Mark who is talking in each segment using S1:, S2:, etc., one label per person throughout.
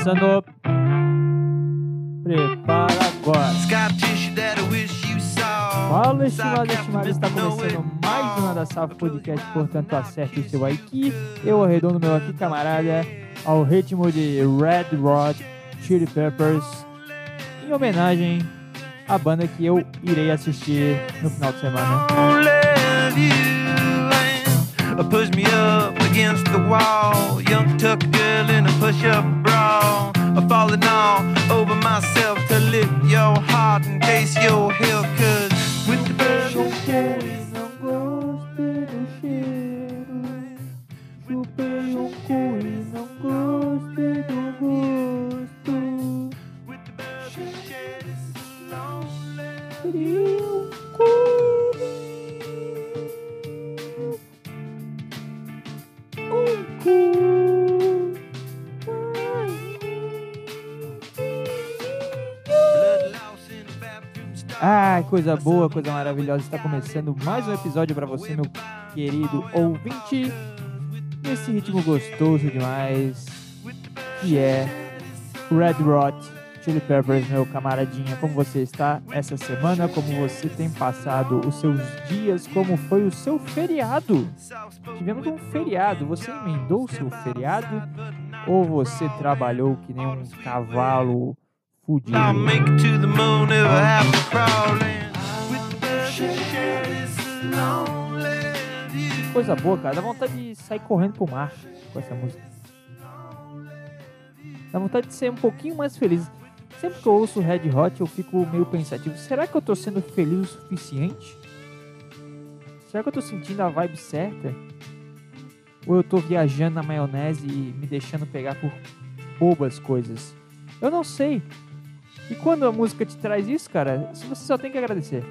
S1: começando. Prepara agora. Fala, estimado, estimado. Está começando mais um Nada Safo Podcast, portanto, acerte o seu aqui. Eu arredondo meu aqui, camarada, ao ritmo de Red Hot Chili Peppers, em homenagem à banda que eu irei assistir no final de semana.
S2: Push me up against the wall. Young tuck girl in a push up I'm falling all over myself to lift your heart in case you're here.
S1: Ai, coisa boa, coisa maravilhosa. Está começando mais um episódio para você, meu querido ouvinte. Nesse ritmo gostoso demais, que é Red Hot Chili Peppers, meu camaradinha. Como você está essa semana? Como você tem passado os seus dias? Como foi o seu feriado? Tivemos um feriado. Você emendou o seu feriado? Ou você trabalhou que nem um cavalo fudido? Coisa boa, cara. Dá vontade de sair correndo pro mar com essa música. Dá vontade de ser um pouquinho mais feliz. Sempre que eu ouço Red Hot, eu fico meio pensativo. Será que eu tô sendo feliz o suficiente? Será que eu tô sentindo a vibe certa? Ou eu tô viajando na maionese e me deixando pegar por bobas coisas? Eu não sei. E quando a música te traz isso, cara, você só tem que agradecer.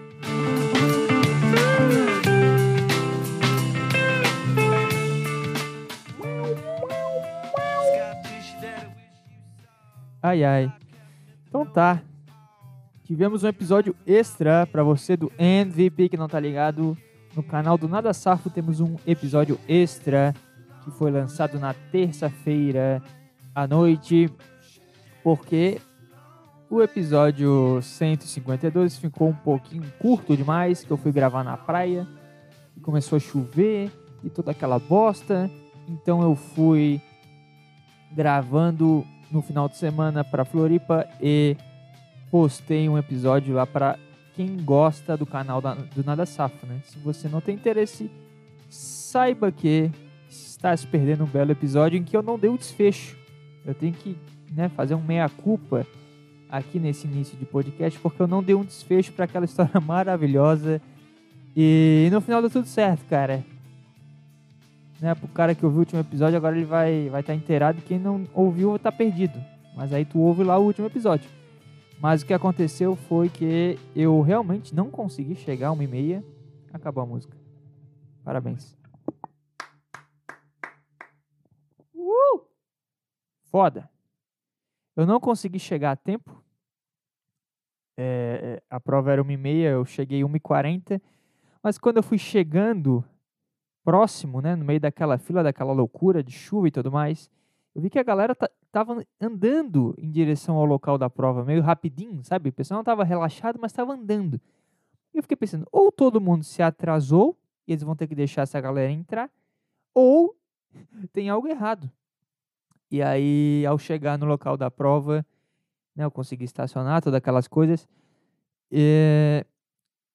S1: Ai ai. Então tá. Tivemos um episódio extra pra você do MVP que não tá ligado. No canal do Nada Safo temos um episódio extra que foi lançado na terça-feira à noite. Porque o episódio 152 ficou um pouquinho curto demais, que eu fui gravar na praia e começou a chover e toda aquela bosta. Então eu fui gravando no final de semana para Floripa e postei um episódio lá para quem gosta do canal da- do Nada Safo, né? Se você não tem interesse, saiba que está se perdendo um belo episódio em que eu não dei o desfecho. Eu tenho que né, fazer um meia-culpa aqui nesse início de podcast porque eu não dei um desfecho para aquela história maravilhosa e no final deu tudo certo, cara né, pro cara que ouviu o último episódio, agora ele vai vai estar inteirado. Quem não ouviu tá perdido. Mas aí tu ouve lá o último episódio. Mas o que aconteceu foi que eu realmente não consegui chegar a uma e meia. Acabou a música. Parabéns. Uh! Foda. Eu não consegui chegar a tempo. É, a prova era uma e meia, eu cheguei uma e quarenta. Mas quando eu fui chegando próximo, né, no meio daquela fila, daquela loucura de chuva e tudo mais, eu vi que a galera ta- tava andando em direção ao local da prova, meio rapidinho, sabe? O pessoal não tava relaxado, mas tava andando. E eu fiquei pensando, ou todo mundo se atrasou, e eles vão ter que deixar essa galera entrar, ou tem algo errado. E aí, ao chegar no local da prova, né, eu consegui estacionar, todas aquelas coisas, eh,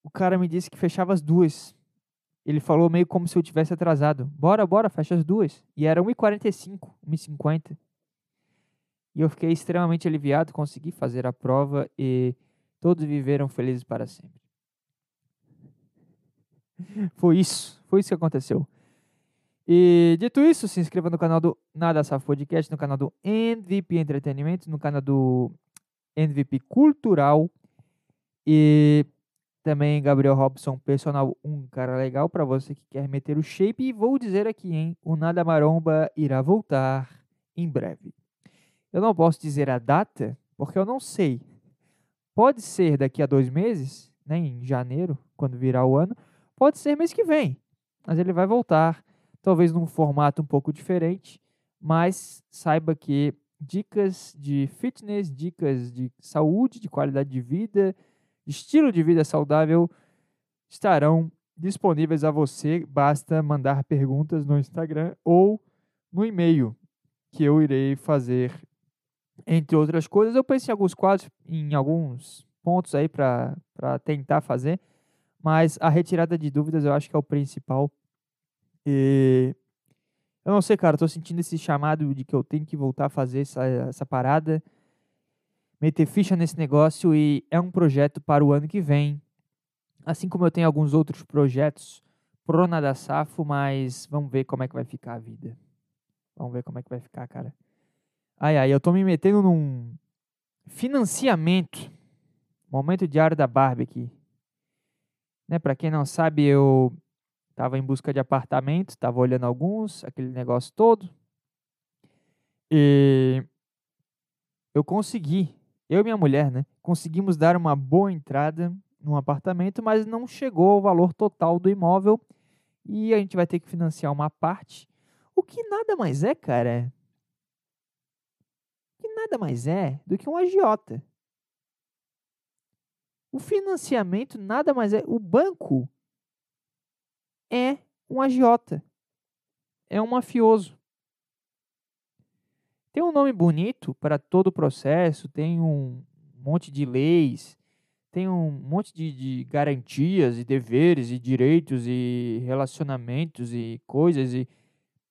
S1: o cara me disse que fechava as duas. Ele falou meio como se eu tivesse atrasado. Bora, bora, fecha as duas. E era 1h45, 1h50. E eu fiquei extremamente aliviado, consegui fazer a prova e todos viveram felizes para sempre. Foi isso, foi isso que aconteceu. E dito isso, se inscreva no canal do Nada Safo Podcast, no canal do MVP Entretenimento, no canal do MVP Cultural e também Gabriel Robson, personal, um cara legal para você que quer meter o shape. E vou dizer aqui, hein? O Nada Maromba irá voltar em breve. Eu não posso dizer a data, porque eu não sei. Pode ser daqui a dois meses, né, em janeiro, quando virar o ano. Pode ser mês que vem, mas ele vai voltar, talvez num formato um pouco diferente. Mas saiba que dicas de fitness, dicas de saúde, de qualidade de vida, estilo de vida saudável estarão disponíveis a você. Basta mandar perguntas no Instagram ou no e-mail que eu irei fazer, entre outras coisas. Eu pensei em alguns quadros, em alguns pontos aí para tentar fazer, mas a retirada de dúvidas eu acho que é o principal. E eu não sei, cara, tô sentindo esse chamado de que eu tenho que voltar a fazer essa, essa parada, meter ficha nesse negócio e é um projeto para o ano que vem. Assim como eu tenho alguns outros projetos pro Nada Safo, mas vamos ver como é que vai ficar a vida. Vamos ver como é que vai ficar, cara. Ai, ai, eu tô me metendo num financiamento. Momento diário da Barbie aqui. Né, para quem não sabe, eu tava em busca de apartamento, tava olhando alguns, aquele negócio todo. E eu consegui, eu e minha mulher, né, conseguimos dar uma boa entrada num apartamento, mas não chegou ao valor total do imóvel e a gente vai ter que financiar uma parte. O que nada mais é, cara, que nada mais é do que um agiota. O financiamento nada mais é. O banco é um agiota. É um mafioso. Tem um nome bonito para todo o processo, tem um monte de leis, tem um monte de, de, garantias e deveres e direitos e relacionamentos e coisas e,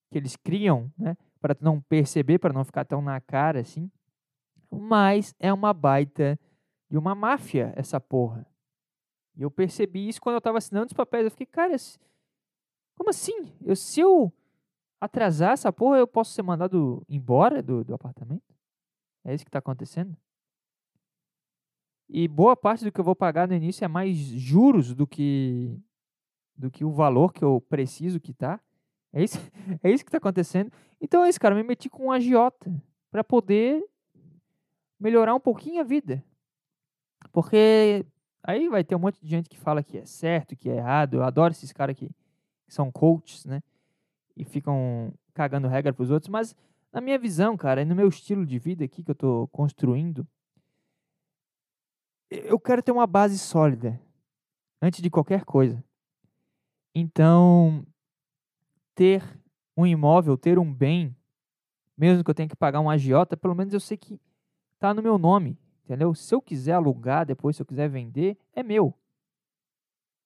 S1: que eles criam, né, para não perceber, para não ficar tão na cara assim. Mas é uma baita de uma máfia essa porra. E eu percebi isso quando eu estava assinando os papéis. Eu fiquei, cara, como assim? Eu, se eu atrasar essa porra, eu posso ser mandado embora do, do apartamento? É isso que está acontecendo? E boa parte do que eu vou pagar no início é mais juros do que do que o valor que eu preciso quitar. É isso, é isso que está acontecendo. Então é isso, cara. Eu me meti com um agiota para poder melhorar um pouquinho a vida. Porque aí vai ter um monte de gente que fala que é certo, que é errado. Eu adoro esses caras que, que são coaches, né? E ficam cagando regra para os outros. Mas na minha visão, cara, e no meu estilo de vida aqui que eu estou construindo, eu quero ter uma base sólida antes de qualquer coisa. Então, ter um imóvel, ter um bem, mesmo que eu tenha que pagar um agiota, pelo menos eu sei que está no meu nome, entendeu? Se eu quiser alugar depois, se eu quiser vender, é meu.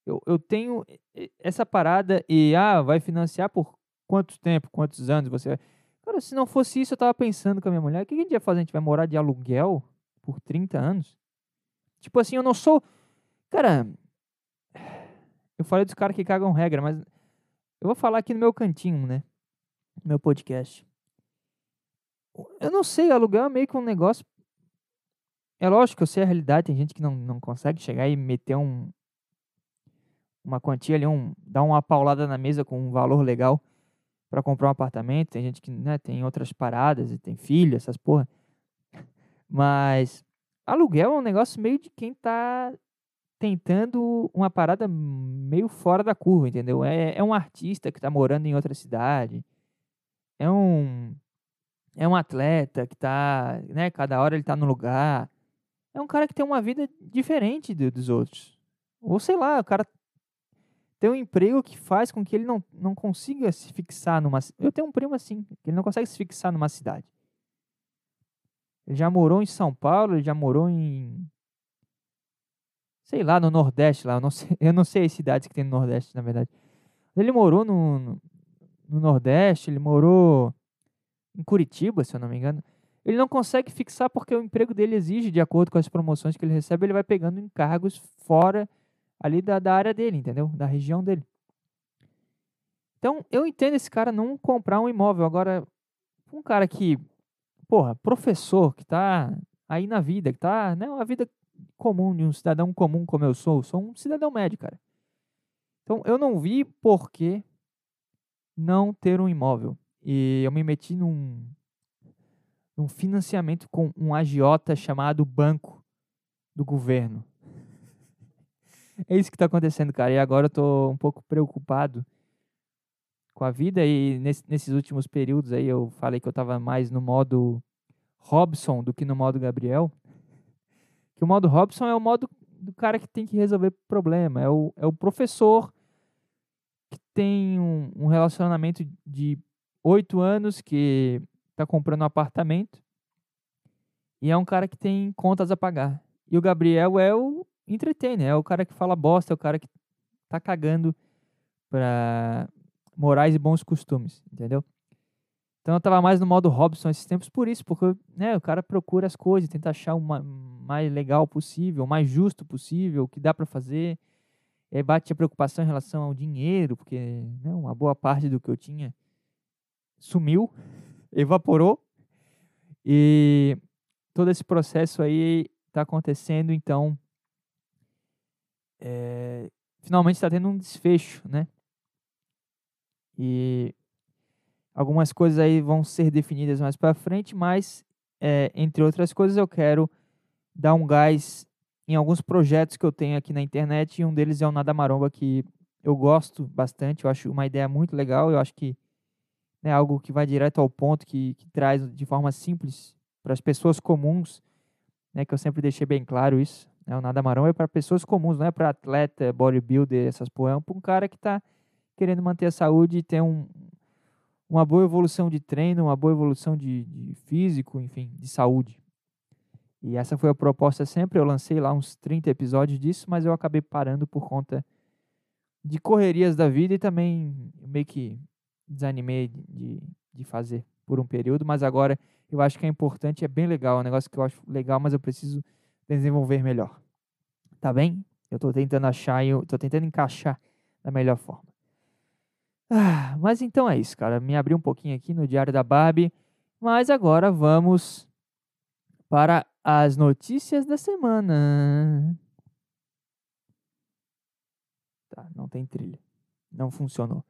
S1: Eu, eu tenho essa parada e, ah, vai financiar por quanto tempo, quantos anos você vai... Cara, se não fosse isso, eu estava pensando com a minha mulher, o que a gente ia fazer? A gente vai morar de aluguel por 30 anos? Tipo assim, eu não sou. Cara, eu falei dos caras que cagam regra, mas eu vou falar aqui no meu cantinho, né? No meu podcast. Eu não sei, aluguel é meio que um negócio. É lógico, eu sei a realidade, tem gente que não, não consegue chegar e meter um. Uma quantia ali, um, dar uma paulada na mesa com um valor legal para comprar um apartamento. Tem gente que né, tem outras paradas e tem filho, essas porra. Mas Aluguel é um negócio meio de quem tá tentando uma parada meio fora da curva, entendeu? É, é um artista que está morando em outra cidade. É um é um atleta que está, né, cada hora ele está no lugar. É um cara que tem uma vida diferente do, dos outros. Ou sei lá, o cara tem um emprego que faz com que ele não, não consiga se fixar numa. Eu tenho um primo assim, que ele não consegue se fixar numa cidade. Ele já morou em São Paulo, ele já morou em. Sei lá, no Nordeste lá. Eu não sei, eu não sei as cidades que tem no Nordeste, na verdade. Ele morou no, no, no Nordeste, ele morou em Curitiba, se eu não me engano. Ele não consegue fixar porque o emprego dele exige, de acordo com as promoções que ele recebe, ele vai pegando encargos fora ali da, da área dele, entendeu? Da região dele. Então, eu entendo esse cara não comprar um imóvel. Agora, um cara que porra, professor que está aí na vida, que está, né, uma vida comum de um cidadão comum como eu sou, sou um cidadão médio, cara. Então, eu não vi por que não ter um imóvel. E eu me meti num, num financiamento com um agiota chamado Banco do Governo. É isso que está acontecendo, cara. E agora eu estou um pouco preocupado com a vida e nesse, nesses últimos períodos aí eu falei que eu estava mais no modo Robson do que no modo Gabriel. Que o modo Robson é o modo do cara que tem que resolver problema. É o, é o professor que tem um, um relacionamento de oito anos, que está comprando um apartamento. E é um cara que tem contas a pagar. E o Gabriel é o entertainer, é o cara que fala bosta, é o cara que tá cagando pra morais e bons costumes, entendeu? Então eu tava mais no modo Robson esses tempos por isso, porque né, o cara procura as coisas, tenta achar o mais legal possível, o mais justo possível, o que dá para fazer. E aí bate a preocupação em relação ao dinheiro, porque né, uma boa parte do que eu tinha sumiu, evaporou. E todo esse processo aí está acontecendo, então é, finalmente está tendo um desfecho, né? E algumas coisas aí vão ser definidas mais para frente, mas é, entre outras coisas eu quero dar um gás em alguns projetos que eu tenho aqui na internet e um deles é o Nada Maromba que eu gosto bastante, eu acho uma ideia muito legal, eu acho que é algo que vai direto ao ponto, que, que traz de forma simples para as pessoas comuns, né, que eu sempre deixei bem claro isso. Né, o Nada Maromba é para pessoas comuns, não é para atleta, bodybuilder, essas porra, é para um cara que está querendo manter a saúde e ter um, uma boa evolução de treino, uma boa evolução de, de físico, enfim, de saúde. E essa foi a proposta sempre. Eu lancei lá uns 30 episódios disso, mas eu acabei parando por conta de correrias da vida e também meio que desanimei de, de fazer por um período. Mas agora eu acho que é importante, é bem legal, é um negócio que eu acho legal, mas eu preciso desenvolver melhor. Tá bem? Eu estou tentando achar eu tô tentando encaixar da melhor forma. Ah, mas então é isso, cara. Me abri um pouquinho aqui no Diário da Barbie. Mas agora vamos para as notícias da semana. Tá, não tem trilha. Não funcionou.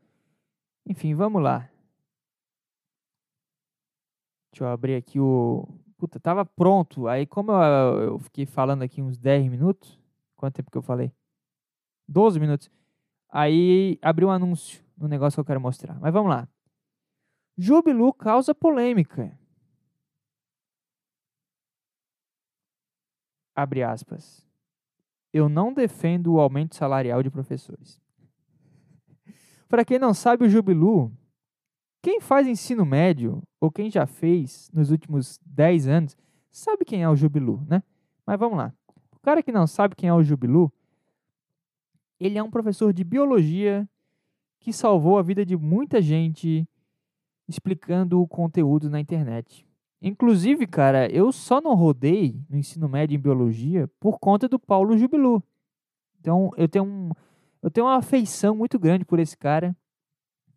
S1: Enfim, vamos lá. Deixa eu abrir aqui o. Puta, tava pronto. Aí, como eu, eu fiquei falando aqui uns 10 minutos. Quanto tempo que eu falei? 12 minutos. Aí abriu um anúncio no negócio que eu quero mostrar. Mas vamos lá. Jubilu causa polêmica. Abre aspas. Eu não defendo o aumento salarial de professores. Para quem não sabe, o Jubilu, quem faz ensino médio, ou quem já fez nos últimos 10 anos, sabe quem é o Jubilu, né? Mas vamos lá. O cara que não sabe quem é o Jubilu, ele é um professor de biologia que salvou a vida de muita gente explicando o conteúdo na internet. Inclusive, cara, eu só não rodei no ensino médio em biologia por conta do Paulo Jubilu. Então, eu tenho, um, eu tenho uma afeição muito grande por esse cara.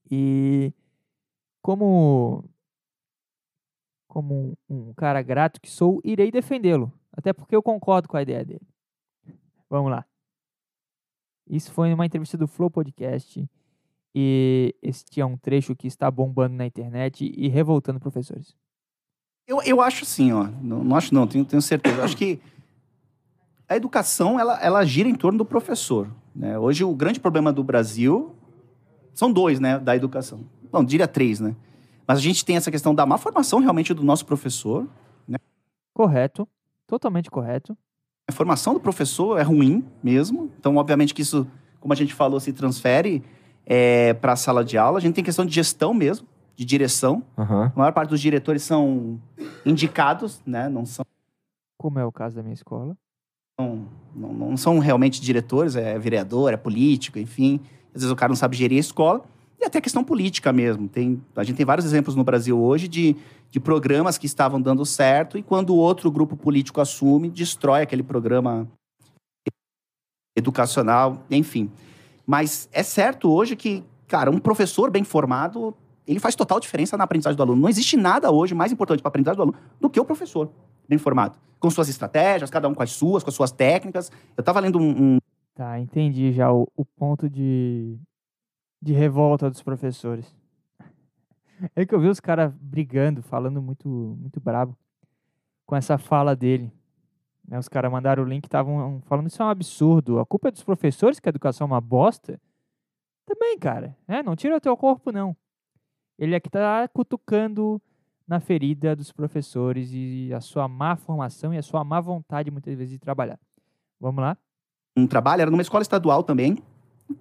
S1: E como como um, cara grato que sou, irei defendê-lo, até porque eu concordo com a ideia dele. Vamos lá. Isso foi uma entrevista do Flow Podcast e este é um trecho que está bombando na internet e revoltando professores.
S3: Eu, eu acho assim, ó. Não, não acho não, tenho, tenho certeza. Acho que a educação, ela, ela gira em torno do professor. Né? Hoje, o grande problema do Brasil são dois, né, da educação. Não, diria três, né? Mas a gente tem essa questão da má formação realmente do nosso professor. Né?
S1: Correto. Totalmente correto.
S3: A formação do professor é ruim mesmo. Então, obviamente que isso, como a gente falou, se transfere é, para a sala de aula. A gente tem questão de gestão mesmo, de direção.
S4: Uhum.
S3: A maior parte dos diretores são indicados, né? Não são,
S1: Como é o caso da minha escola.
S3: não, não são realmente diretores, é vereador, é político, enfim. Às vezes o cara não sabe gerir a escola. E até questão política mesmo. Tem, a gente tem vários exemplos no Brasil hoje de, de programas que estavam dando certo e quando outro grupo político assume, destrói aquele programa educacional, enfim. Mas é certo hoje que, cara, um professor bem formado, ele faz total diferença na aprendizagem do aluno. Não existe nada hoje mais importante para a aprendizagem do aluno do que o professor bem formado. Com suas estratégias, cada um com as suas, com as suas técnicas. Eu estava lendo um, um
S1: Tá, entendi já o, o ponto de, de revolta dos professores. É que eu vi os caras brigando, falando muito, muito brabo com essa fala dele. Né, os caras mandaram o link estavam falando isso é um absurdo. A culpa é dos professores que a educação é uma bosta. Também, cara. É, não tira o teu corpo, não. Ele aqui tá cutucando na ferida dos professores e a sua má formação e a sua má vontade, muitas vezes, de trabalhar. Vamos lá?
S3: um trabalho, era numa escola estadual também.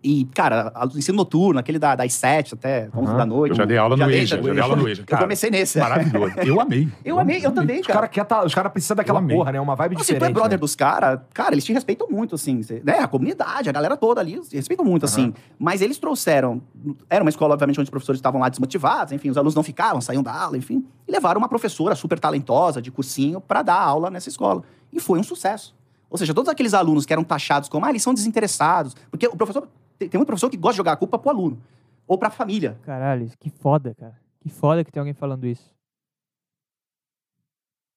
S3: E, cara, a- o ensino noturno, aquele da, das 7 até 11
S4: Aham.
S3: da noite.
S4: Eu já dei aula no
S3: dei,
S4: EJA, já dei aula no EJA.
S3: Eu comecei nesse.
S4: Maravilhoso. Eu amei.
S3: Eu amei, eu também,
S5: Os
S3: cara.
S5: caras tá, os cara precisam daquela porra, né? Uma vibe
S3: Não, se tu é
S5: diferente.
S3: brother
S5: né?
S3: dos caras, cara, eles te respeitam muito, assim. né? A comunidade, a galera toda ali, respeitam muito, assim. Mas eles trouxeram. Era uma escola, obviamente, onde os professores estavam lá desmotivados, enfim, os alunos não ficavam, saíam da aula, enfim. E levaram uma professora super talentosa, de cursinho, pra dar aula nessa escola. E foi um sucesso. Ou seja, todos aqueles alunos que eram taxados como, ah, eles são desinteressados. Porque o professor. Tem, tem muito professor que gosta de jogar a culpa pro aluno. Ou pra família.
S1: Caralho, que foda, cara. Que foda que tem alguém falando isso.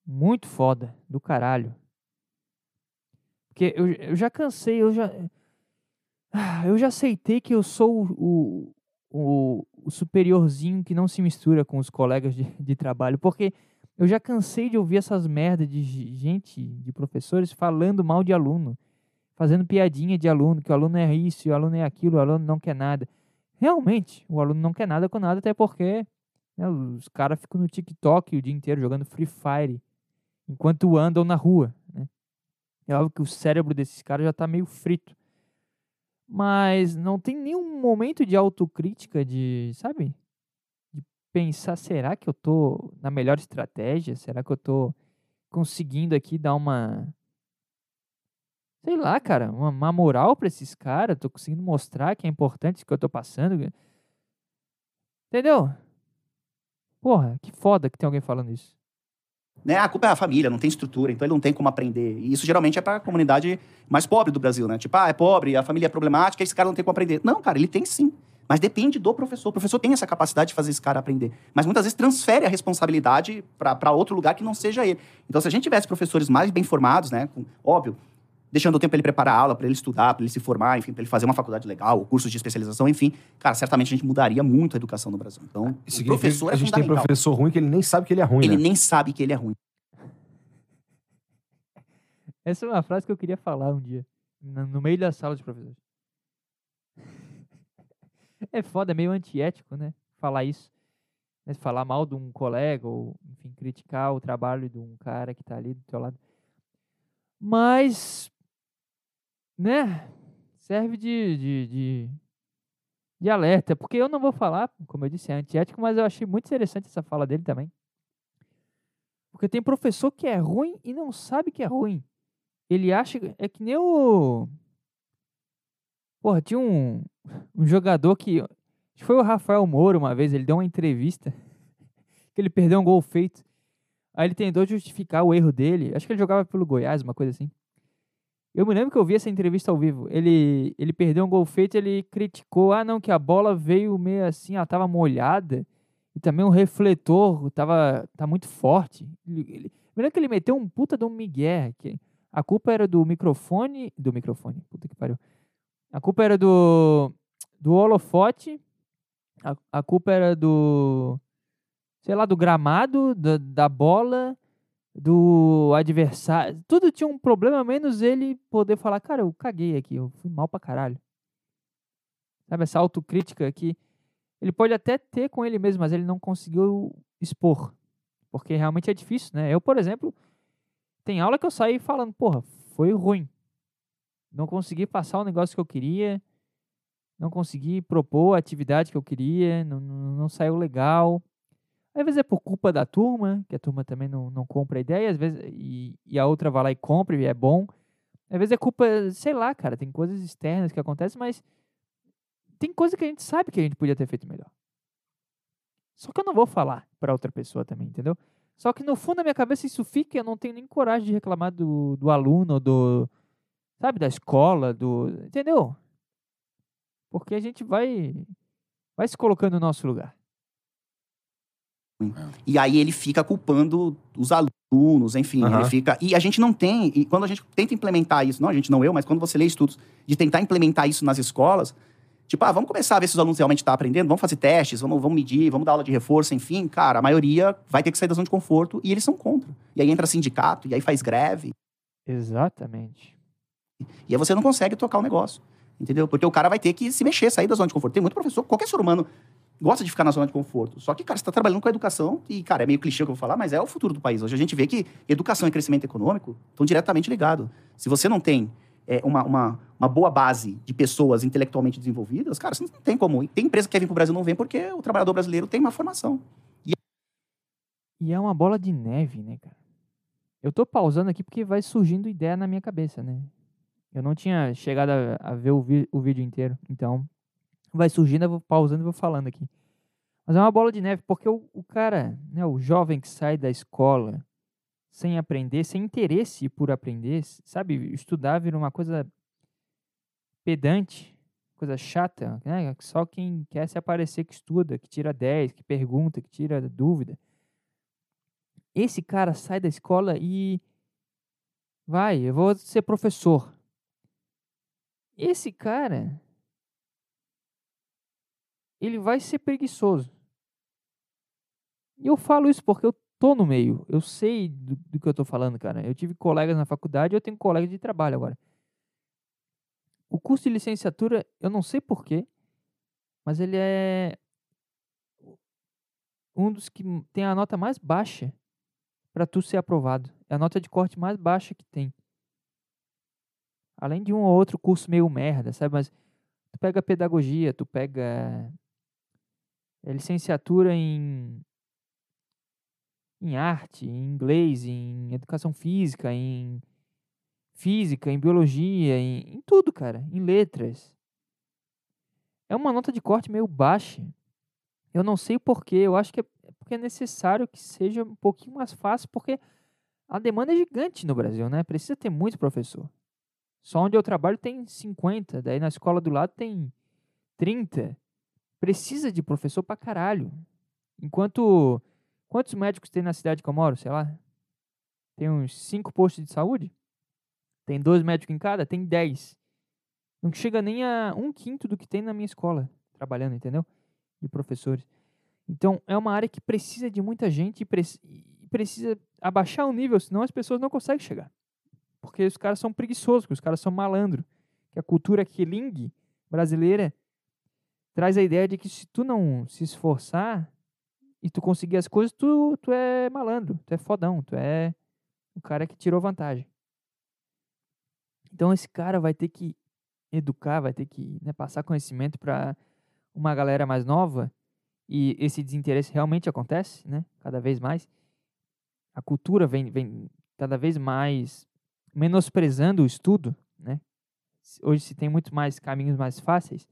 S1: Muito foda, do caralho. Porque eu, eu já cansei, eu já. Ah, Eu já aceitei que eu sou o, o, o superiorzinho que não se mistura com os colegas de, de trabalho. Porque eu já cansei de ouvir essas merdas de ge- gente, de professores, falando mal de aluno. Fazendo piadinha de aluno, que o aluno é isso, o aluno é aquilo, o aluno não quer nada. Realmente, o aluno não quer nada com nada, até porque né, os caras ficam no TikTok o dia inteiro jogando Free Fire, enquanto andam na rua. Né? É óbvio que o cérebro desses caras já tá meio frito. Mas não tem nenhum momento de autocrítica, de, sabe? Pensar, será que eu tô na melhor estratégia? Será que eu tô conseguindo aqui dar uma. Sei lá, cara, uma, uma moral pra esses caras? Tô conseguindo mostrar que é importante isso que eu tô passando? Entendeu? Porra, que foda que tem alguém falando isso.
S3: né? A culpa é a família, não tem estrutura, então ele não tem como aprender. E isso geralmente é para a comunidade mais pobre do Brasil, né? Tipo, ah, é pobre, a família é problemática, esse cara não tem como aprender. Não, cara, ele tem sim. Mas depende do professor. O professor tem essa capacidade de fazer esse cara aprender. Mas muitas vezes transfere a responsabilidade para outro lugar que não seja ele. Então, se a gente tivesse professores mais bem formados, né? com- óbvio, deixando o tempo para ele preparar a aula, para ele estudar, para ele se formar, enfim, para ele fazer uma faculdade legal, ou cursos de especialização, enfim, cara, certamente a gente mudaria muito a educação no Brasil. Então,
S5: Isso
S3: o professor
S5: que
S3: é
S5: a gente tem professor ruim que ele nem sabe que ele é ruim,
S3: Ele
S5: né?
S3: nem sabe que ele é ruim.
S1: Essa é uma frase que eu queria falar um dia, no meio da sala de professores. É foda, é meio antiético, né? Falar isso. Né? Falar mal de um colega, ou, enfim, criticar o trabalho de um cara que tá ali do teu lado. Mas, né? Serve de, de, de, de alerta. Porque eu não vou falar, como eu disse, é antiético, mas eu achei muito interessante essa fala dele também. Porque tem professor que é ruim e não sabe que é ruim. Ele acha. É que nem o. Porra, tinha um, um jogador que. Foi o Rafael Moura uma vez, ele deu uma entrevista. Que ele perdeu um gol feito. Aí ele tentou justificar o erro dele. Acho que ele jogava pelo Goiás, uma coisa assim. Eu me lembro que eu vi essa entrevista ao vivo. Ele, ele perdeu um gol feito, ele criticou, ah não, que a bola veio meio assim, ela tava molhada. E também o refletor tava tá muito forte. Ele, ele, me lembro que ele meteu um puta de um migué. Que a culpa era do microfone. Do microfone, puta que pariu. A culpa era do. Do holofote. A, a culpa era do. Sei lá, do gramado, da, da bola, do adversário. Tudo tinha um problema, menos ele poder falar, cara, eu caguei aqui, eu fui mal pra caralho. Sabe, essa autocrítica que ele pode até ter com ele mesmo, mas ele não conseguiu expor. Porque realmente é difícil, né? Eu, por exemplo, tem aula que eu saí falando, porra, foi ruim. Não consegui passar o negócio que eu queria, não consegui propor a atividade que eu queria, não, não, não saiu legal. Às vezes é por culpa da turma, que a turma também não, não compra a ideia, às vezes, e, e a outra vai lá e compra e é bom. Às vezes é culpa, sei lá, cara, tem coisas externas que acontecem, mas tem coisa que a gente sabe que a gente podia ter feito melhor. Só que eu não vou falar para outra pessoa também, entendeu? Só que no fundo da minha cabeça isso fica, eu não tenho nem coragem de reclamar do, do aluno, do, sabe, da escola, do, entendeu? Porque a gente vai, vai se colocando no nosso lugar.
S3: E aí ele fica culpando os alunos, enfim,
S5: Aham.
S3: ele fica. E a gente não tem, e quando a gente tenta implementar isso, não, a gente não eu, mas quando você lê estudos de tentar implementar isso nas escolas, tipo, ah, vamos começar a ver se os alunos realmente estão aprendendo, vamos fazer testes, vamos, vamos medir, vamos dar aula de reforço, enfim, cara, a maioria vai ter que sair da zona de conforto e eles são contra. E aí entra sindicato, e aí faz greve,
S1: Exatamente.
S3: E aí você não consegue tocar o negócio. Entendeu? Porque o cara vai ter que se mexer, sair da zona de conforto. Tem muito professor, qualquer ser humano gosta de ficar na zona de conforto. Só que, cara, você está trabalhando com a educação, e, cara, é meio clichê o que eu vou falar, mas é o futuro do país. Hoje a gente vê que educação e crescimento econômico estão diretamente ligados. Se você não tem é, uma, uma, uma boa base de pessoas intelectualmente desenvolvidas, cara, você não tem como. Tem empresa que quer vir para o Brasil não vem porque o trabalhador brasileiro tem uma formação.
S1: E é uma bola de neve, né, cara? Eu tô pausando aqui porque vai surgindo ideia na minha cabeça, né? Eu não tinha chegado a, a ver o, vi- o vídeo inteiro, então vai surgindo, eu vou pausando e vou falando aqui. Mas é uma bola de neve, porque o, o cara, né, o jovem que sai da escola sem aprender, sem interesse por aprender, sabe? Estudar vira uma coisa pedante, coisa chata, né? Só quem quer se aparecer que estuda, que tira 10, que pergunta, que tira dúvida. Esse cara sai da escola e vai, eu vou ser professor. Esse cara ele vai ser preguiçoso. E eu falo isso porque eu tô no meio. Eu sei do, do que eu tô falando, cara. Eu tive colegas na faculdade, eu tenho colegas de trabalho agora. O curso de licenciatura, eu não sei porquê, mas ele é um dos que tem a nota mais baixa para tu ser aprovado. É a nota de corte mais baixa que tem. Além de um ou outro curso meio merda, sabe? Mas tu pega pedagogia, tu pega é, licenciatura em em arte, em inglês, em educação física, em física, em biologia, em, em tudo, cara, em letras. É uma nota de corte meio baixa. Eu não sei porquê, eu acho que é é porque é necessário que seja um pouquinho mais fácil, porque a demanda é gigante no Brasil, né? Precisa ter muito professor. Só onde eu trabalho tem 50, daí na escola do lado tem 30. Precisa de professor pra caralho. Enquanto. Quantos médicos tem na cidade que eu moro? Sei lá. Tem uns 5 postos de saúde? Tem dois médicos em cada? Tem 10. Não chega nem a um quinto do que tem na minha escola, trabalhando, entendeu? De professores. Então, é uma área que precisa de muita gente e preci- e precisa abaixar o nível, senão as pessoas não conseguem chegar. Porque os caras são preguiçosos, os caras são malandro. Que a cultura quilingue brasileira traz a ideia de que se tu não se esforçar e tu conseguir as coisas, tu, tu é malandro, tu é fodão, tu é o cara que tirou vantagem. Então esse cara vai ter que educar, vai ter que né, passar conhecimento para uma galera mais nova e esse desinteresse realmente acontece, né? Cada vez mais. A cultura vem, vem cada vez mais menosprezando o estudo, né? Hoje se tem muito mais caminhos mais fáceis.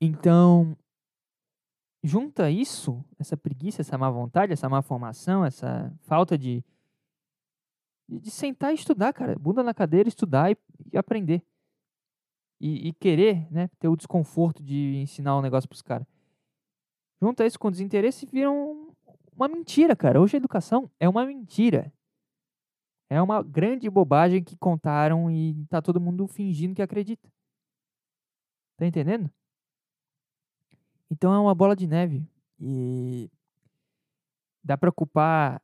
S1: Então, junta isso, essa preguiça, essa má vontade, essa má formação, essa falta de de sentar e estudar, cara, bunda na cadeira, estudar e, e aprender. E, e querer, né, ter o desconforto de ensinar um negócio pros caras. Junta isso com desinteresse e vira um- uma mentira, cara. Hoje a educação é uma mentira. É uma grande bobagem que contaram e tá todo mundo fingindo que acredita. Tá entendendo? Então é uma bola de neve. E dá pra culpar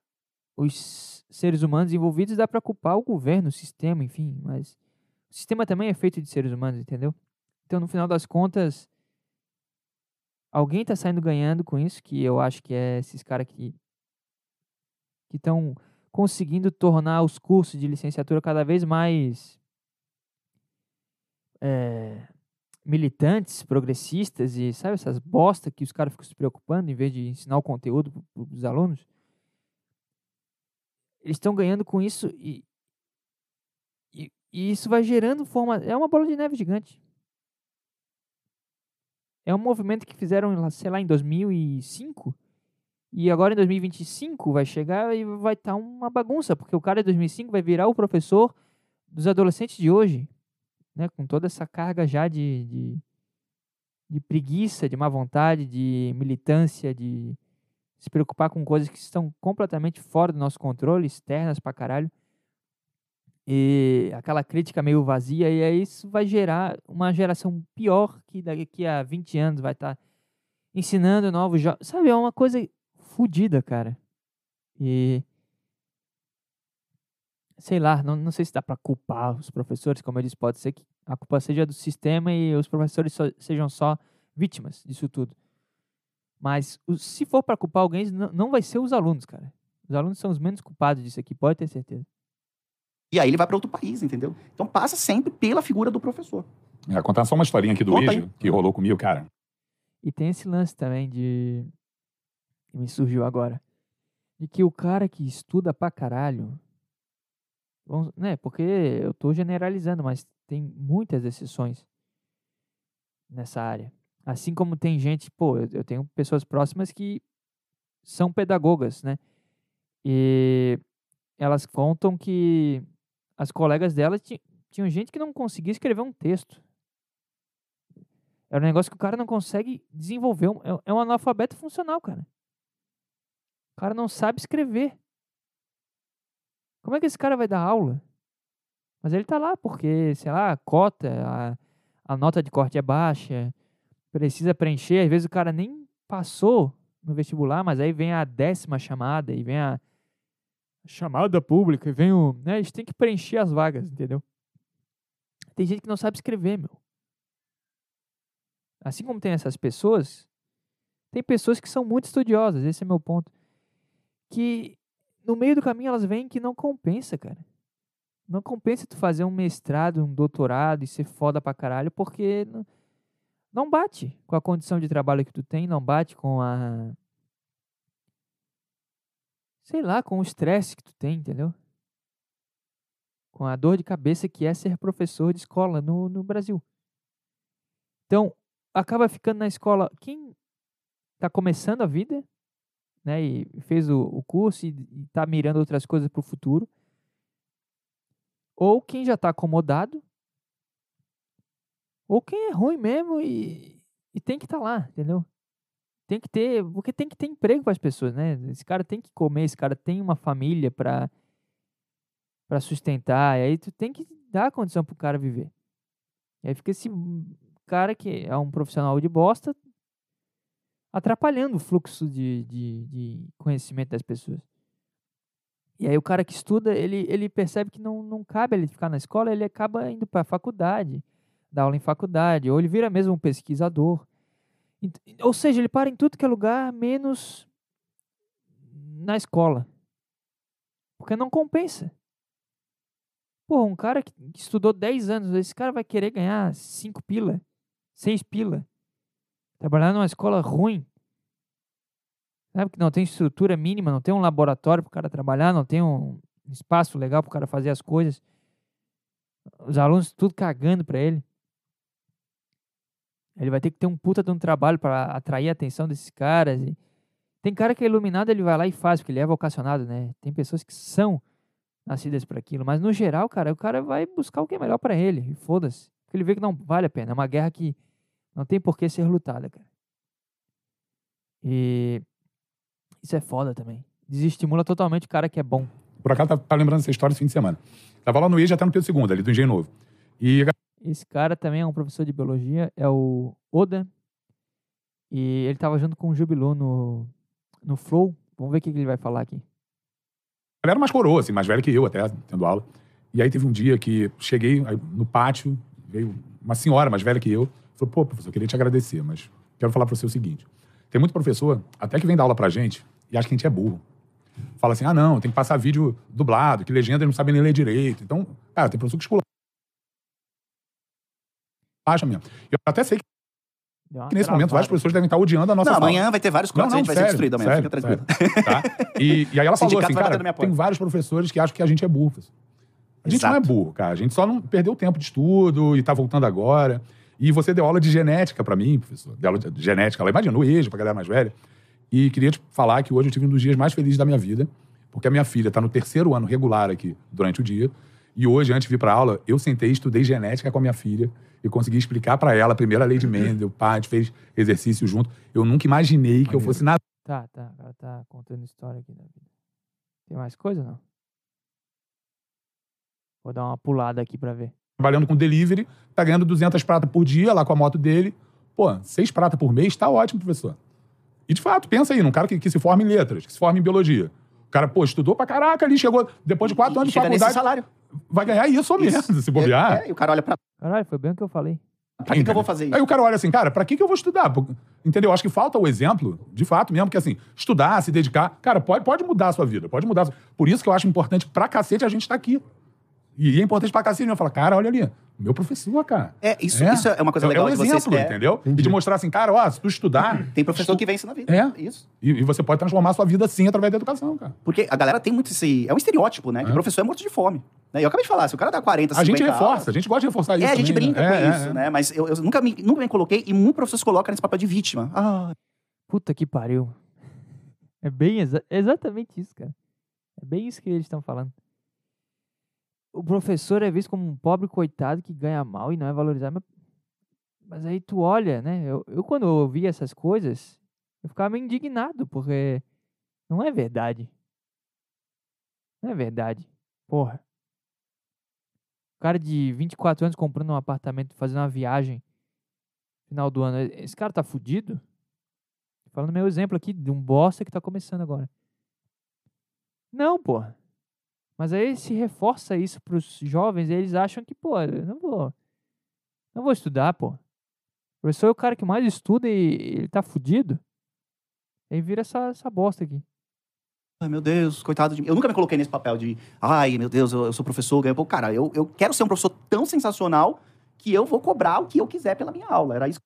S1: os seres humanos envolvidos, dá pra culpar o governo, o sistema, enfim. Mas o sistema também é feito de seres humanos, entendeu? Então, no final das contas, alguém tá saindo ganhando com isso, que eu acho que é esses caras que que estão conseguindo tornar os cursos de licenciatura cada vez mais eh, militantes, progressistas e sabe essas bosta que os caras ficam se preocupando em vez de ensinar o conteúdo para os alunos. Eles estão ganhando com isso e, e, e isso vai gerando forma. É uma bola de neve gigante. É um movimento que fizeram, sei lá, em 2005 e agora em 2025 vai chegar e vai estar uma bagunça, porque o cara de 2005 vai virar o professor dos adolescentes de hoje, né? Com toda essa carga já de, de, de preguiça, de má vontade, de militância, de se preocupar com coisas que estão completamente fora do nosso controle, externas pra caralho. E aquela crítica meio vazia, e aí isso vai gerar uma geração pior que daqui a 20 anos vai estar ensinando novos jovens. Sabe, é uma coisa fodida, cara. E. Sei lá, não, não sei se dá pra culpar os professores, como eu disse, pode ser que a culpa seja do sistema e os professores só- sejam só vítimas disso tudo. Mas se for para culpar alguém, não, não vai ser os alunos, cara. Os alunos são os menos culpados disso aqui, pode ter certeza.
S3: E aí ele vai para outro país, entendeu? Então passa sempre pela figura do professor.
S4: É, contar só uma historinha aqui do
S3: Conta
S4: que rolou comigo, cara.
S1: E tem esse lance também de. Que me surgiu agora. De que o cara que estuda pra caralho. Vamos, né? Porque eu tô generalizando, mas tem muitas exceções nessa área. Assim como tem gente, pô, eu, tenho pessoas próximas que são pedagogas, né? E elas contam que as colegas delas ti- tinham gente que não conseguia escrever um texto. É um negócio que o cara não consegue desenvolver. É, é um analfabeto funcional, cara. O cara não sabe escrever. Como é que esse cara vai dar aula? Mas ele tá lá porque, sei lá, a cota, a, a nota de corte é baixa, precisa preencher. Às vezes o cara nem passou no vestibular, mas aí vem a décima chamada e vem a chamada pública e vem o. Né, gente tem que preencher as vagas, entendeu? Tem gente que não sabe escrever, meu assim como tem essas pessoas, tem pessoas que são muito estudiosas, esse é meu ponto. Que no meio do caminho elas veem que não compensa, cara. Não compensa tu fazer um mestrado, um doutorado e ser foda pra caralho, porque não, bate com a condição de trabalho que tu tem, não bate com a. Sei lá, com o estresse que tu tem, entendeu? Com a dor de cabeça que é ser professor de escola no, no Brasil. Então, acaba ficando na escola quem está começando a vida, né, e fez o, o curso e está mirando outras coisas para o futuro, ou quem já está acomodado, ou quem é ruim mesmo e, e tem que estar lá, entendeu? Tem que ter, porque tem que ter emprego para as pessoas, né? Esse cara tem que comer, esse cara tem uma família para para sustentar, e aí tu tem que dar a condição pro cara viver. E aí fica esse cara que é um profissional de bosta atrapalhando o fluxo de, de, de conhecimento das pessoas. E aí o cara que estuda, ele, ele percebe que não, não cabe ele ficar na escola, ele acaba indo para a faculdade, dar aula em faculdade, ou ele vira mesmo um pesquisador. Ou seja, ele para em tudo que é lugar, menos na escola. Porque não compensa. Pô, um cara que estudou 10 anos, esse cara vai querer ganhar 5 pila, 6 pila. Trabalhar numa escola ruim. Sabe que não tem estrutura mínima, não tem um laboratório para o cara trabalhar, não tem um espaço legal para o cara fazer as coisas. Os alunos tudo cagando para ele. Ele vai ter que ter um puta de um trabalho para atrair a atenção desses caras. e- Tem cara que é iluminado, ele vai lá e faz, porque ele é vocacionado, né? Tem pessoas que são nascidas para aquilo, mas no geral, cara, o cara vai buscar o que é melhor para ele, e foda-se. Porque ele vê que não vale a pena, é uma guerra que não tem por que ser lutada, cara. E isso é foda também. Desestimula totalmente o cara que é bom.
S4: Por acaso, tá, tá lembrando essa história esse fim de semana. Tava lá no IJ, até no Pedro II, ali do Engenho Novo. E
S1: Esse cara também é um professor de biologia, é o Oda. E ele tava junto com o Jubilu no, no Flow. Vamos ver o que, ele vai falar aqui.
S4: Ela era mais coroa, assim, mais velha que eu até, tendo aula. E aí teve um dia que cheguei no pátio, veio uma senhora mais velha que eu, falou, pô, professor, eu queria te agradecer, mas quero falar para você o seguinte. Tem muito professor, até que vem dar aula pra gente, e acha que a gente é burro. Fala assim, ah, não, tem que passar vídeo dublado, que legenda eles não sabem nem ler direito. Então, cara, tem professor que escula. Acha mesmo. Eu até sei que
S1: uma
S4: nesse momento vários professores devem estar odiando a nossa
S3: Não, amanhã vai ter vários cortes, a gente vai ser destruído amanhã,
S4: sério,
S3: fica tranquilo.
S4: sério, tá? e, e aí ela falou
S3: Sindicato
S4: assim, cara,
S3: na minha
S4: tem vários professores que acham que a gente é burro. professor. A gente não é
S3: Exato.
S4: burro, cara. A gente só não perdeu tempo de estudo e tá voltando agora. E você deu aula de genética pra mim, professor. Deu aula de genética lá, imagina, no EJA, pra galera mais velha. E queria te falar que hoje eu tive um dos dias mais felizes da minha vida, porque a minha filha tá no terceiro ano regular aqui durante o dia. E hoje, antes de vir pra aula, eu sentei e estudei genética com a minha filha e consegui explicar pra ela a primeira lei de Mendel, pá, a gente fez exercício junto. Eu nunca imaginei que eu fosse nada
S1: Tá, tá. Ela tá contando história aqui da vida. Tem mais coisa, não? Vou dar uma pulada aqui pra ver.
S4: Trabalhando com delivery, tá ganhando 200 prata por dia lá com a moto dele. Pô, 6 prata por mês, tá ótimo, professor. E de fato, pensa aí, num cara que, que se forma em letras, que se forma em biologia. O cara, pô, estudou pra caraca ali, chegou depois de quatro
S3: E-
S4: anos de faculdade,
S3: salário.
S4: vai ganhar isso ou menos, se bobear.
S3: É, é, e o cara olha pra
S1: Caralho, foi bem o que eu falei.
S3: Pra que, que eu vou fazer isso?
S4: Aí o cara olha assim, cara, pra que, que eu vou estudar? Entendeu? Acho que falta o exemplo, de fato mesmo, que assim, estudar, se dedicar, cara, pode, pode mudar a sua vida, pode mudar. a sua- Por isso que eu acho importante pra cacete a gente estar aqui. E é importante pra cacete, eu falar, cara, olha ali, meu professor, cara.
S3: É, isso isso é uma coisa
S4: É-
S3: legal
S4: é
S3: de
S4: um
S3: vocês.
S4: exemplo,
S3: é,
S4: entendeu? E de mostrar assim, cara, ó, se tu estudar,
S3: Tem professor que vence na vida.
S4: É.
S3: Isso.
S4: e, e você pode transformar a sua vida sim através da educação, cara.
S3: Porque a galera tem muito esse. É um estereótipo, né? Que
S4: É.
S3: o professor é morto de fome. Né? Eu acabei de falar, se o cara dá 40, 50
S4: A gente
S3: aulas-
S4: reforça, a gente gosta de reforçar isso.
S3: É, a gente
S4: também,
S3: brinca
S4: né?
S3: com
S4: É, é,
S3: isso,
S4: é.
S3: né? Mas eu, eu nunca, me, nunca me coloquei e muito professor se coloca nesse papel de vítima. Ah,
S1: Puta que pariu. É bem exa- exatamente isso, cara. É bem isso que eles estão falando. O professor é visto como um pobre coitado que ganha mal e não é valorizado. Mas, mas aí tu olha, né? Eu, eu quando ouvi essas coisas, eu ficava indignado, porque não é verdade. Não é verdade. Porra. O cara de 24 anos comprando um apartamento, fazendo uma viagem final do ano. Esse cara tá fudido? Falando meu exemplo aqui de um bosta que tá começando agora. Não, pô. Mas aí se reforça isso pros jovens e eles acham que, pô, eu não vou. Não vou estudar, pô. O professor é o cara que mais estuda e ele tá fudido. Aí vira essa, essa bosta aqui.
S3: ai, meu Deus, coitado de mim. Eu nunca me coloquei nesse papel de, ai, meu Deus, eu, eu sou professor, ganho pouco. Cara, eu, eu quero ser um professor tão sensacional que eu vou cobrar o que eu quiser pela minha aula. Era isso.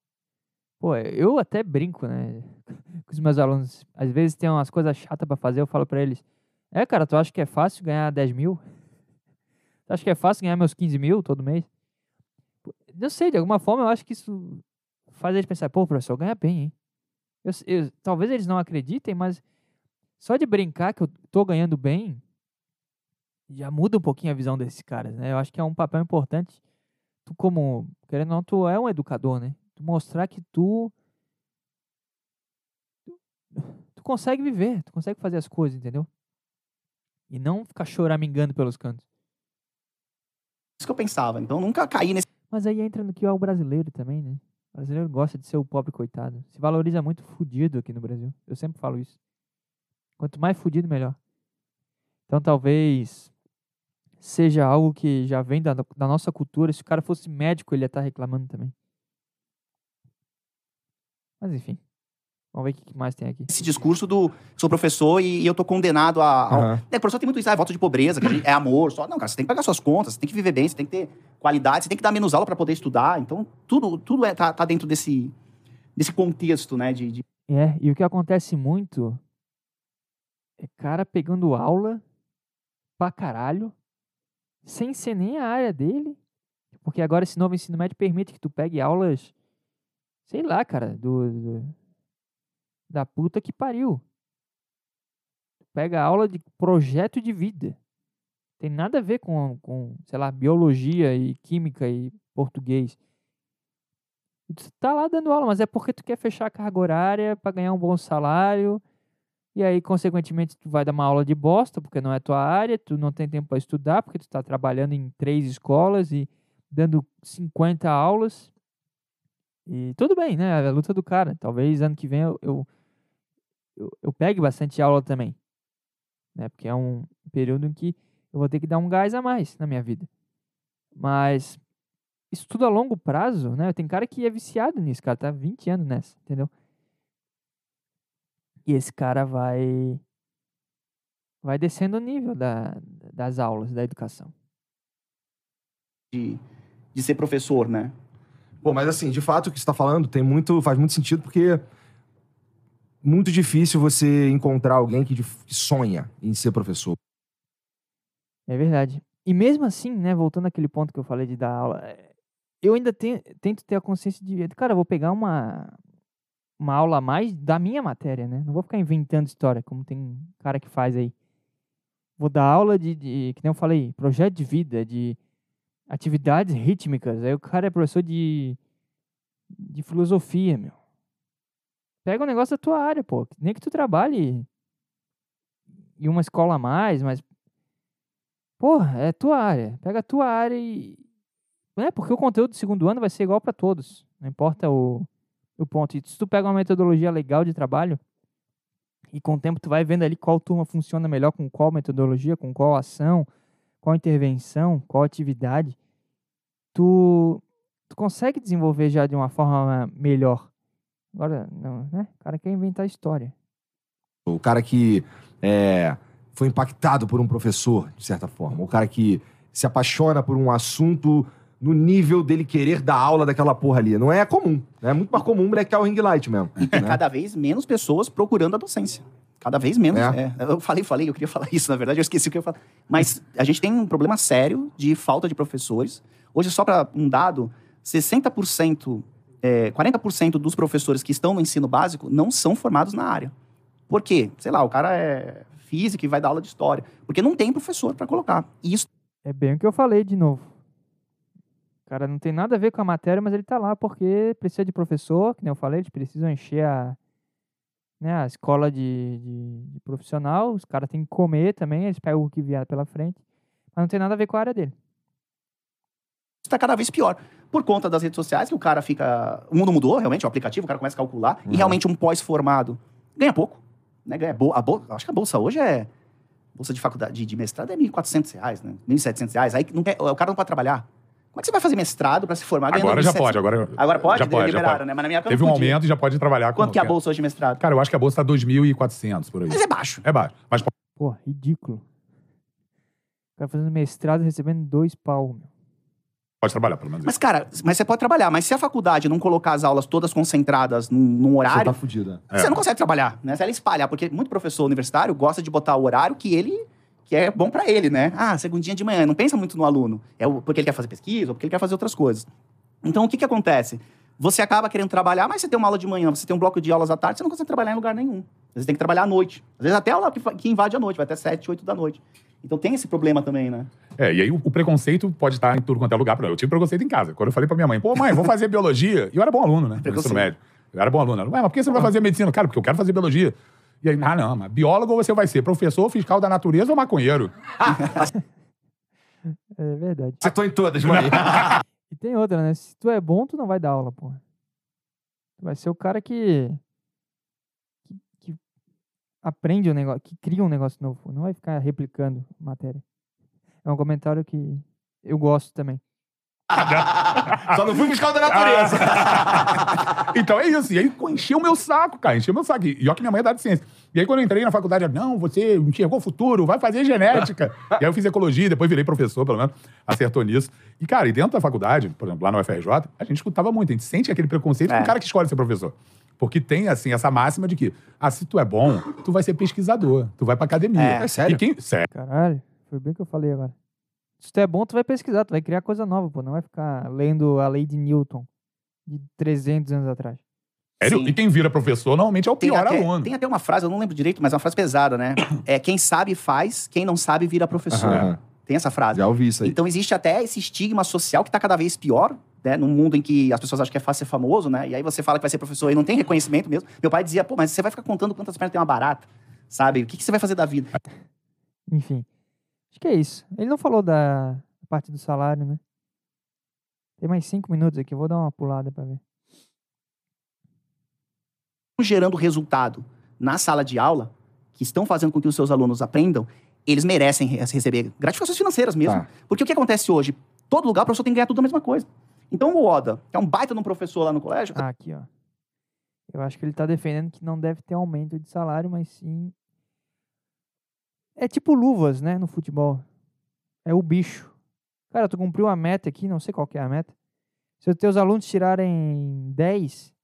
S1: Pô, eu até brinco, né? Com os meus alunos. Às vezes tem umas coisas chatas pra fazer, eu falo pra eles: É, cara, tu acha que é fácil ganhar 10 mil? Tu acha que é fácil ganhar meus 15 mil todo mês? Não sei, de alguma forma eu acho que isso faz eles pensar: pô, professor, ganha bem, hein? Eu eu- talvez eles não acreditem, mas só de brincar que eu tô ganhando bem já muda um pouquinho a visão desses caras, né? Eu acho que é um papel importante. Tu, como, querendo ou não, tu é um educador, né? Tu mostrar que tu tu consegue viver, tu consegue fazer as coisas, entendeu? E não ficar choramingando pelos cantos.
S3: isso que eu pensava. Então, nunca caí nesse.
S1: Mas aí entra no que é o brasileiro também, né? O brasileiro gosta de ser o pobre coitado. Se valoriza muito fudido aqui no Brasil. Eu sempre falo isso. Quanto mais fudido, melhor. Então talvez seja algo que já vem da, da nossa cultura. Se o cara fosse médico, ele ia estar reclamando também. Mas enfim. Vamos ver o que mais tem aqui.
S3: esse discurso do sou professor e, e eu tô condenado a. ao-
S5: Aham.
S3: É, o professor tem muito isso, ah, voto de pobreza, que é amor, só. Não, cara, você tem que pagar suas contas, você tem que viver bem, você tem que ter qualidade, você tem que dar menos aula para poder estudar. Então, tudo, tudo é, tá, tá dentro desse, desse contexto, né? De, de-
S1: É, e o que acontece muito é cara pegando aula pra caralho, sem ser nem a área dele. Porque agora esse novo ensino médio permite que tu pegue aulas, sei lá, cara, do, do- da puta que pariu. Pega aula de projeto de vida. Tem nada a ver com, com, sei lá, biologia e química e português. Tu tá lá dando aula, mas é porque tu quer fechar a carga horária para ganhar um bom salário. E aí, consequentemente, tu vai dar uma aula de bosta, porque não é tua área, tu não tem tempo para estudar, porque tu tá trabalhando em três escolas e dando 50 aulas. E tudo bem, né? É a luta do cara. Talvez ano que vem eu, eu, eu, eu pegue bastante aula também. Né? Porque é um período em que eu vou ter que dar um gás a mais na minha vida. Mas isso tudo a longo prazo, né? Tem cara que é viciado nisso, cara, tá 20 anos nessa, entendeu? E esse cara vai vai descendo o nível da, das aulas, da educação.
S3: de, de ser professor, né?
S5: Pô, mas assim, de fato, o que você tá falando tem muito, faz muito sentido, porque muito difícil você encontrar alguém que, sonha em ser professor.
S1: É verdade. E mesmo assim, né, voltando àquele ponto que eu falei de dar aula, eh, eu ainda tenho, tento ter a consciência de, cara, eu vou pegar uma, uma aula a mais da minha matéria, né? Não vou ficar inventando história, como tem cara que faz aí. Vou dar aula de, de que nem eu falei, projeto de vida, de atividades rítmicas. Aí o cara é professor de, de filosofia, meu. Pega um negócio da tua área, pô. Nem que tu trabalhe em uma escola a mais, mas Porra, é tua área. Pega a tua área e. É, porque o conteúdo do segundo ano vai ser igual para todos. Não importa o, o ponto. E se tu pega uma metodologia legal de trabalho, e com o tempo tu vai vendo ali qual turma funciona melhor com qual metodologia, com qual ação, qual intervenção, qual atividade, tu, tu consegue desenvolver já de uma forma melhor. Agora, não, né? O cara quer inventar história.
S5: O cara que é, foi impactado por um professor, de certa forma. O cara que se apaixona por um assunto no nível dele querer dar aula daquela porra ali. Não é comum. né? É muito mais comum moleque o ring light mesmo.
S3: Tem
S5: né?
S3: cada vez menos pessoas procurando a docência. Cada vez menos.
S5: É.
S3: é. Eu falei, falei, eu queria falar isso, na verdade, eu esqueci o que eu ia falar. Mas a gente tem um problema sério de falta de professores. Hoje, só para um dado, 60%, é, 40% dos professores que estão no ensino básico não são formados na área. Por quê? Sei lá, o cara é físico e vai dar aula de história. Porque não tem professor para colocar. E isso
S1: É bem o que eu falei de novo. O cara não tem nada a ver com a matéria, mas ele tá lá porque precisa de professor, que nem eu falei, eles precisam encher a, né, a escola de, de, de profissional, os caras têm que comer também, eles pegam o que vier pela frente, mas não tem nada a ver com a área dele.
S3: Está cada vez pior. Por conta das redes sociais, que o cara fica. O mundo mudou, realmente, o aplicativo, o cara começa a calcular.
S5: Uhum.
S3: E realmente um pós-formado ganha pouco. Né? Ganha bol- a bol- Acho que a bolsa hoje é. Bolsa de faculdade de, de mestrado é 1.400 reais, né? 1.700 reais. Aí não quer- o cara não pode trabalhar. Como é que você vai fazer mestrado para se formar
S4: Agora já
S3: 1.700?
S4: pode, agora,
S3: Agora pode?
S4: já pode, já
S3: Liberaram,
S4: pode.
S3: né? Mas na minha época
S4: Teve
S3: não
S4: um
S3: podia.
S4: aumento e já pode trabalhar com...
S3: Quanto que é a bolsa hoje de mestrado?
S4: Cara, eu acho que a bolsa tá 2.400 por aí.
S3: Mas é baixo.
S4: É baixo. Mas
S1: Pô, ridículo. O cara fazendo mestrado e recebendo dois pau, meu.
S4: Pode trabalhar, pelo menos.
S3: Mas, cara, mas você pode trabalhar. Mas se a faculdade não colocar as aulas todas concentradas num, num
S5: Você
S3: horário,
S5: tá fudido.
S4: É.
S3: Você não consegue trabalhar, né? Se ela espalhar, porque muito professor universitário gosta de botar o horário que ele que é bom pra ele, né? Ah, segundinha de manhã, não pensa muito no aluno. É porque ele quer fazer pesquisa ou porque ele quer fazer outras coisas. Então, o que que acontece? Você acaba querendo trabalhar, mas você tem uma aula de manhã, você tem um bloco de aulas à tarde, você não consegue trabalhar em lugar nenhum. Você tem que trabalhar à noite. Às vezes até a aula que, que invade a noite, vai até 7, 8 da noite. Então tem esse problema também, né?
S4: É, e aí o, o preconceito pode estar em tudo quanto é lugar. Eu tive preconceito em casa. Quando eu falei pra minha mãe, pô, mãe, vou fazer biologia. E eu era bom aluno, né? No ensino médio. Eu era bom aluno. Ela, Ué, mas por que você não vai fazer medicina? Cara, porque eu quero fazer biologia. E aí, ah, não, mas biólogo você vai ser professor, fiscal da natureza ou maconheiro?
S1: É verdade.
S5: Você tô em todas, mãe.
S1: E tem outra, né? Se tu é bom, tu não vai dar aula, porra. Tu vai ser o cara que aprende um negócio, que cria um negócio novo. Não vai ficar replicando matéria. É um comentário que eu gosto também.
S5: Só não fui fiscal da natureza.
S4: então é isso. E aí pô, encheu o meu saco, cara. Encheu o meu saco. E olha que minha mãe é da ciência. E aí quando eu entrei na faculdade, ela, não, você enxergou o futuro, vai fazer genética. e aí eu fiz ecologia, depois virei professor, pelo menos, acertou nisso. E, cara, e dentro da faculdade, por exemplo, lá no UFRJ, a gente escutava muito. A gente sente aquele preconceito com
S3: É.
S4: o cara que escolhe ser professor. Porque tem, assim, essa máxima de que, ah, se tu é bom, tu vai ser pesquisador, tu vai pra academia.
S3: É.
S5: É sério?
S4: E quem... Sério.
S1: Caralho, foi bem o que eu falei agora. Se tu é bom, tu vai pesquisar, tu vai criar coisa nova, pô. Não vai ficar lendo a lei de Newton de 300 anos atrás.
S3: Sim.
S4: E quem vira professor, normalmente é o
S3: Tem
S4: pior
S3: até,
S4: aluno.
S3: tem até uma frase, eu não lembro direito, mas é uma frase pesada, né? É quem sabe faz, quem não sabe vira professor.
S5: Aham.
S3: Tem essa frase.
S5: Já ouvi isso aí.
S3: Então existe até esse estigma social que está cada vez pior, né? Num mundo em que as pessoas acham que é fácil ser famoso, né? E aí você fala que vai ser professor e não tem reconhecimento mesmo. Meu pai dizia, pô, mas você vai ficar contando quantas pernas tem uma barata, sabe? O que, que você vai fazer da vida?
S1: Enfim. Acho que é isso. Ele não falou da parte do salário, né? Tem mais cinco minutos aqui, vou dar uma pulada pra ver.
S3: Gerando resultado na sala de aula, que estão fazendo com que os seus alunos aprendam, eles merecem re- receber gratificações financeiras mesmo.
S5: Tá.
S3: Porque o que acontece hoje? Todo lugar o professor tem que ganhar tudo a mesma coisa. Então o Oda, que é um baita de um professor lá no colégio,
S1: Ah, aqui, ó. Eu acho que ele tá defendendo que não deve ter aumento de salário, mas sim. É tipo luvas, né, no futebol. É o bicho. Cara, tu cumpriu a meta aqui, não sei qual que é a meta. Se os teus alunos tirarem 10,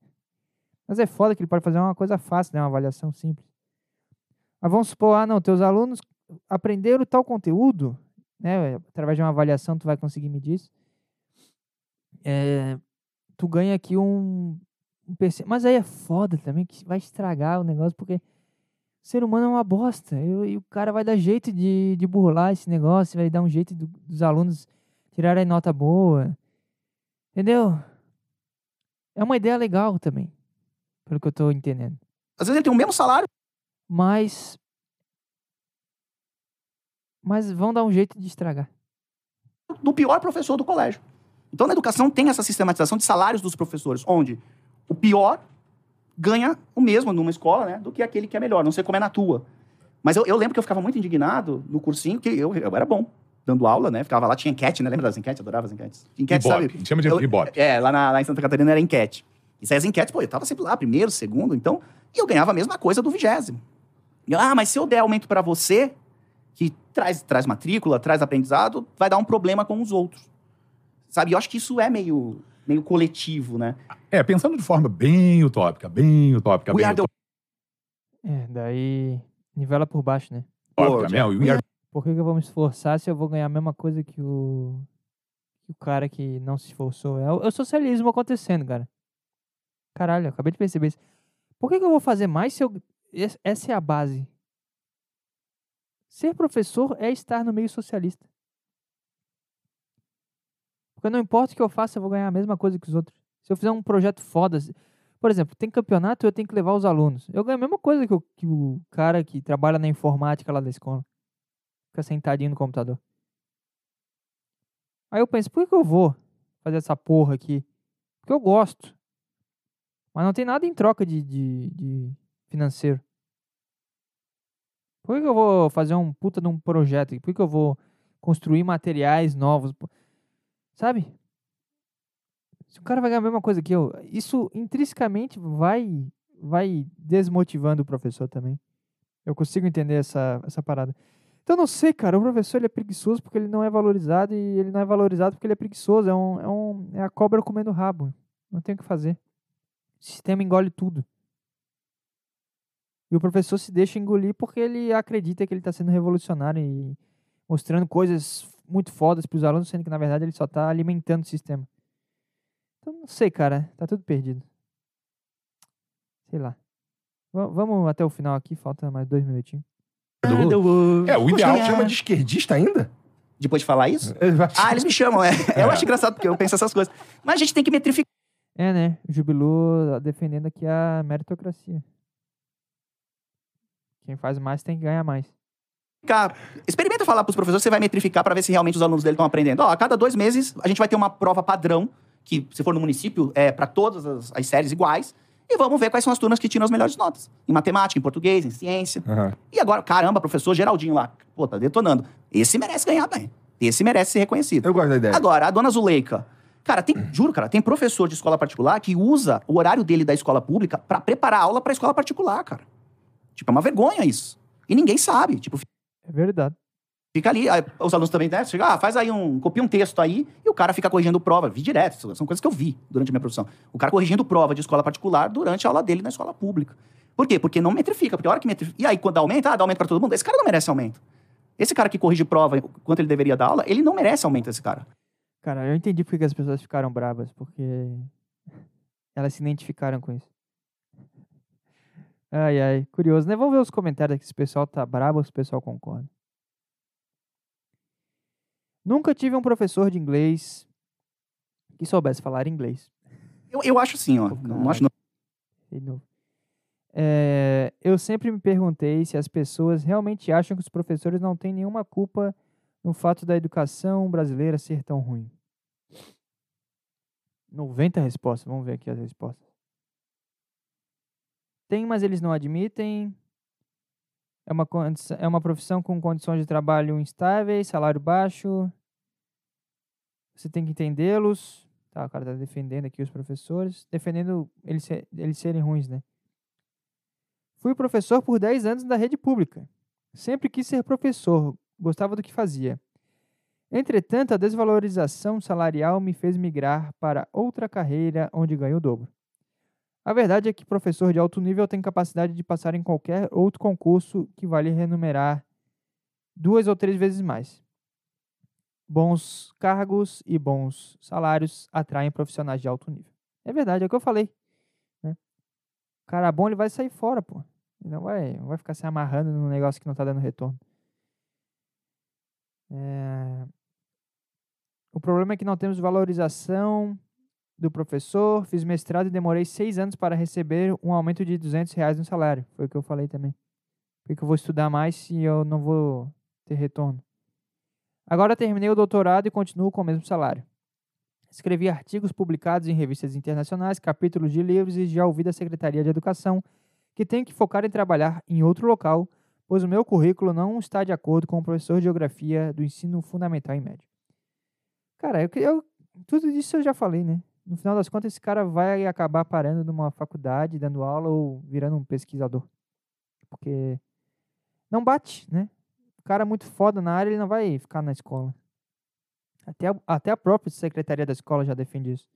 S1: mas é foda que ele pode fazer uma coisa fácil, né, uma avaliação simples. Mas vamos supor, ah, não, teus alunos aprenderam tal conteúdo, né, através de uma avaliação tu vai conseguir medir isso. É, tu ganha aqui um, um PC. Mas aí é foda também, que vai estragar o negócio, porque o ser humano é uma bosta. E, e o cara vai dar jeito de, de burlar esse negócio, vai dar um jeito do- dos alunos tirarem nota boa. Entendeu? É uma ideia legal também, pelo que eu tô entendendo.
S3: às vezes ele tem o mesmo salário,
S1: Mas. Mas vão dar um jeito de estragar.
S3: do pior professor do colégio. Então, na educação tem essa sistematização de salários dos professores, onde o pior ganha o mesmo numa escola, né, do que aquele que é melhor. Não sei como é na tua. Mas eu, eu lembro que eu ficava muito indignado no cursinho, que eu, eu era bom. dando aula, né? Ficava lá, tinha enquete, né? Lembra das enquetes? Adorava as enquetes. Enquete,
S4: Ibope.
S3: sabe?
S4: A gente chama de
S3: Eu-
S4: Ibope.
S3: É, lá, na- lá em Santa Catarina era enquete. E saía as enquetes, pô, eu tava sempre lá, primeiro, segundo, então, e eu ganhava a mesma coisa do vigésimo. E ah, mas se eu der aumento pra você, que traz, traz matrícula, traz aprendizado, vai dar um problema com os outros. Sabe? Eu acho que isso é meio, meio coletivo, né?
S4: É, pensando de forma bem utópica, bem utópica,
S3: We
S4: bem
S3: are the
S1: É, daí nivela por baixo, né?
S4: utópica. We are-
S1: Por que, que eu vou me esforçar se eu vou ganhar a mesma coisa que o, que o cara que não se esforçou? É o, é o socialismo acontecendo, cara. Caralho, eu acabei de perceber isso. Por que, que eu vou fazer mais se eu. es- Essa é a base. Ser professor é estar no meio socialista. Porque não importa o que eu faça, eu vou ganhar a mesma coisa que os outros. Se eu fizer um projeto foda. Por exemplo, tem campeonato, eu tenho que levar os alunos. Eu ganho a mesma coisa que o, que o cara que trabalha na informática lá da escola fica sentadinho no computador. Aí eu penso, por que, eu vou fazer essa porra aqui? Porque eu gosto. Mas não tem nada em troca de, de, de financeiro. Por que, eu vou fazer um puta de um projeto? Por que eu vou construir materiais novos? Sabe? Se o cara vai ganhar a mesma coisa que eu, isso intrinsecamente vai, vai desmotivando o professor também. Eu consigo entender essa, essa parada. Então, não sei, cara. O professor ele é preguiçoso porque ele não é valorizado e ele não é valorizado porque ele é preguiçoso. É, um, é, um, é a cobra comendo rabo. Não tem o que fazer. O sistema engole tudo. E o professor se deixa engolir porque ele acredita que ele está sendo revolucionário e mostrando coisas muito fodas para os alunos, sendo que, na verdade, ele só está alimentando o sistema. Então, não sei, cara. Tá tudo perdido. Sei lá. Va- Vamos até o final aqui. Falta mais dois minutinhos.
S4: É, o ideal
S3: Poxa,
S5: Chama de esquerdista ainda?
S3: Depois de falar isso? Ah, eles me chamam, é. Eu acho engraçado porque eu penso essas coisas. Mas a gente tem que metrificar.
S1: É, né? O Jubilu defendendo aqui a meritocracia. Quem faz mais tem que ganhar mais.
S3: Experimenta falar pros professores, você vai metrificar para ver se realmente os alunos dele estão aprendendo. Ó, a cada dois meses a gente vai ter uma prova padrão, que se for no município, é para todas as, as séries iguais. E vamos ver quais são as turmas que tiram as melhores notas. Em matemática, em português, em ciência.
S5: Aham.
S3: E agora, caramba, professor Geraldinho lá, pô, tá detonando. Esse merece ganhar bem. Esse merece ser reconhecido.
S5: Eu gosto da ideia.
S3: Agora, a dona Zuleika. Cara, tem, juro, cara, tem professor de escola particular que usa o horário dele da escola pública pra preparar aula pra escola particular, cara. Tipo, é uma vergonha isso. E ninguém sabe. Tipo,
S1: É verdade.
S3: fica ali. aí os alunos também, né? Chega, ah, faz aí um. Copia um texto aí e o cara fica corrigindo prova. Vi direto. São coisas que eu vi durante a minha profissão. O cara corrigindo prova de escola particular durante a aula dele na escola pública. Por quê? Porque não metrifica. Porque a hora que metrifica. E aí, quando aumenta, ah, dá aumento pra todo mundo. Esse cara não merece aumento. Esse cara que corrige prova quanto ele deveria dar aula, ele não merece aumento, esse cara.
S1: Cara, eu entendi porque que as pessoas ficaram bravas. Porque elas se identificaram com isso. Ai, ai. Curioso, né? Vamos ver os comentários aqui se o pessoal tá bravo ou se o pessoal concorda. Nunca tive um professor de inglês que soubesse falar inglês.
S3: Eu, eu acho assim, ó. Não, não acho não.
S1: De novo. É, eu sempre me perguntei se as pessoas realmente acham que os professores não têm nenhuma culpa no fato da educação brasileira ser tão ruim. 90 respostas. Vamos ver aqui as respostas. Tem, mas eles não admitem. É uma, é uma profissão com condições de trabalho instáveis, salário baixo. Você tem que entendê-los. Tá, o cara tá defendendo aqui os professores. Defendendo eles, eles serem ruins, né? Fui professor por 10 anos da rede pública. Sempre quis ser professor. Gostava do que fazia. Entretanto, a desvalorização salarial me fez migrar para outra carreira onde ganho o dobro. A verdade é que professor de alto nível tem capacidade de passar em qualquer outro concurso que vale remunerar duas ou três vezes mais. Bons cargos e bons salários atraem profissionais de alto nível. É verdade, é o que eu falei. Né? Cara bom, ele vai sair fora, pô. Ele não vai, não vai ficar se amarrando num negócio que não tá dando retorno. É, O problema é que não temos valorização do professor. Fiz mestrado e demorei seis anos para receber um aumento de 200 reais no salário. Foi o que eu falei também. Por que eu vou estudar mais se eu não vou ter retorno? Agora terminei o doutorado e continuo com o mesmo salário. Escrevi artigos publicados em revistas internacionais, capítulos de livros e já ouvi da Secretaria de Educação que tenho que focar em trabalhar em outro local pois o meu currículo não está de acordo com o professor de geografia do ensino fundamental e médio. Cara, eu, eu, tudo isso eu já falei, né? No final das contas, esse cara vai acabar parando numa faculdade, dando aula ou virando um pesquisador. Porque não bate, né? O cara muito foda na área, ele não vai ficar na escola. Até a, até a própria secretaria da escola já defende isso.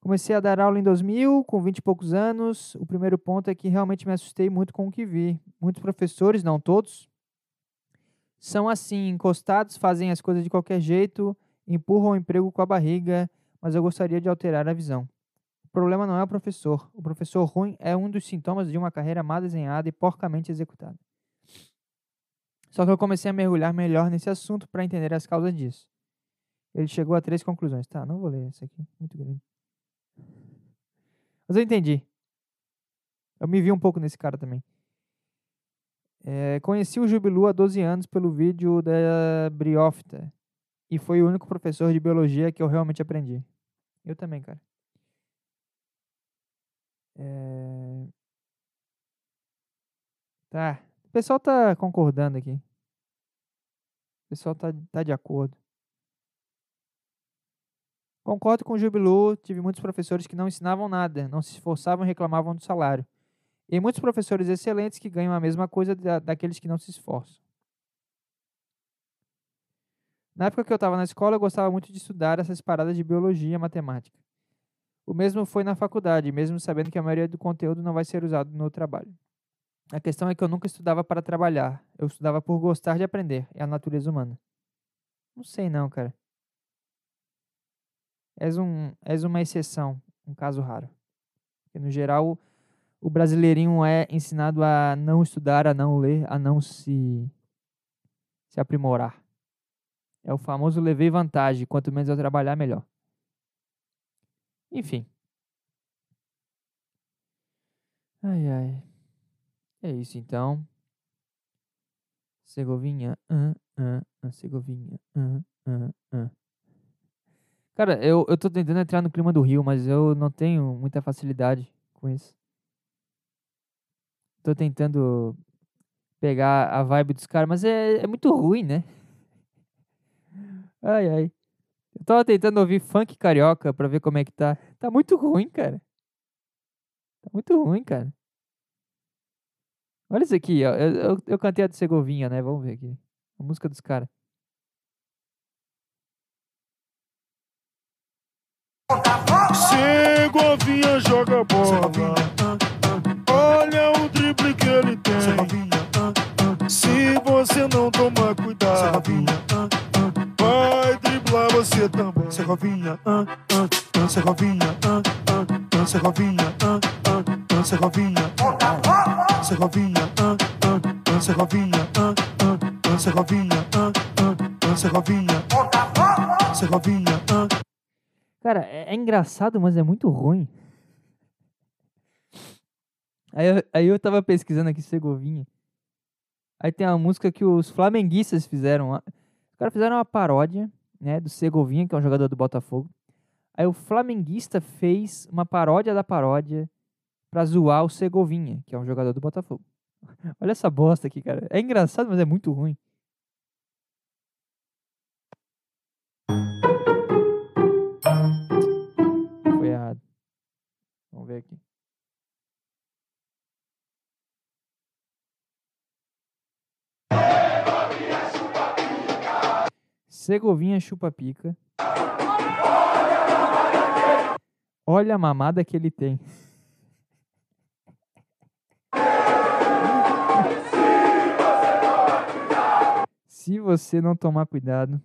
S1: Comecei a dar aula em 2000, com 20 e poucos anos. O primeiro ponto é que realmente me assustei muito com o que vi. Muitos professores, não todos, são assim, encostados, fazem as coisas de qualquer jeito, empurram o emprego com a barriga, mas eu gostaria de alterar a visão. O problema não é o professor. O professor ruim é um dos sintomas de uma carreira mal desenhada e porcamente executada. Só que eu comecei a mergulhar melhor nesse assunto para entender as causas disso. Ele chegou a três conclusões. Tá, não vou ler isso aqui, muito grande. Mas eu entendi. Eu me vi um pouco nesse cara também. É, conheci o Jubilu há 12 anos pelo vídeo da Briófita. E foi o único professor de biologia que eu realmente aprendi. Eu também, cara. É... Tá. O pessoal tá concordando aqui. O pessoal tá, tá de acordo. Concordo com o Jubilu, tive muitos professores que não ensinavam nada, não se esforçavam e reclamavam do salário. E muitos professores excelentes que ganham a mesma coisa da, daqueles que não se esforçam. Na época que eu estava na escola, eu gostava muito de estudar essas paradas de biologia e matemática. O mesmo foi na faculdade, mesmo sabendo que a maioria do conteúdo não vai ser usado no trabalho. A questão é que eu nunca estudava para trabalhar, eu estudava por gostar de aprender, é a natureza humana. Não sei não, cara. És, um, és uma exceção, um caso raro. Porque, no geral, o brasileirinho é ensinado a não estudar, a não ler, a não se, se aprimorar. É o famoso levei vantagem. Quanto menos eu trabalhar, melhor. Enfim. Ai, ai. É isso, então. Segovinha. Uh, uh, uh, Segovinha. Uh, uh, uh. Cara, eu, eu tô tentando entrar no clima do Rio, mas eu não tenho muita facilidade com isso. Tô tentando pegar a vibe dos caras, mas é, é muito ruim, né? Ai, ai. Eu tava tentando ouvir funk carioca pra ver como é que tá. Tá muito ruim, cara. Tá muito ruim, cara. Olha isso aqui, ó. Eu, eu, eu cantei a de Segovinha, né? Vamos ver aqui. A música dos caras.
S6: Segovinha joga bola. Olha o drible que ele tem. Se você não tomar cuidado, você também. Segovinha, ah, ah, ah, Segovinha, ah, ah, ah, ah, ah, ah, Segovinha, ah, ah, ah, ah, ah, ah, Segovinha, ah, ah, ah, ah.
S1: Cara, é, é engraçado, mas é muito ruim. Aí eu, aí eu tava pesquisando aqui Segovinha. Aí tem uma música que os flamenguistas fizeram. Os caras fizeram uma paródia, né, do Segovinha, que é um jogador do Botafogo. Aí o flamenguista fez uma paródia da paródia pra zoar o Segovinha, que é um jogador do Botafogo. Olha essa bosta aqui, cara. É engraçado, mas é muito ruim. Foi errado. Vamos ver aqui. Segovinha chupa pica. Olha a mamada que ele tem. Se você não tomar cuidado,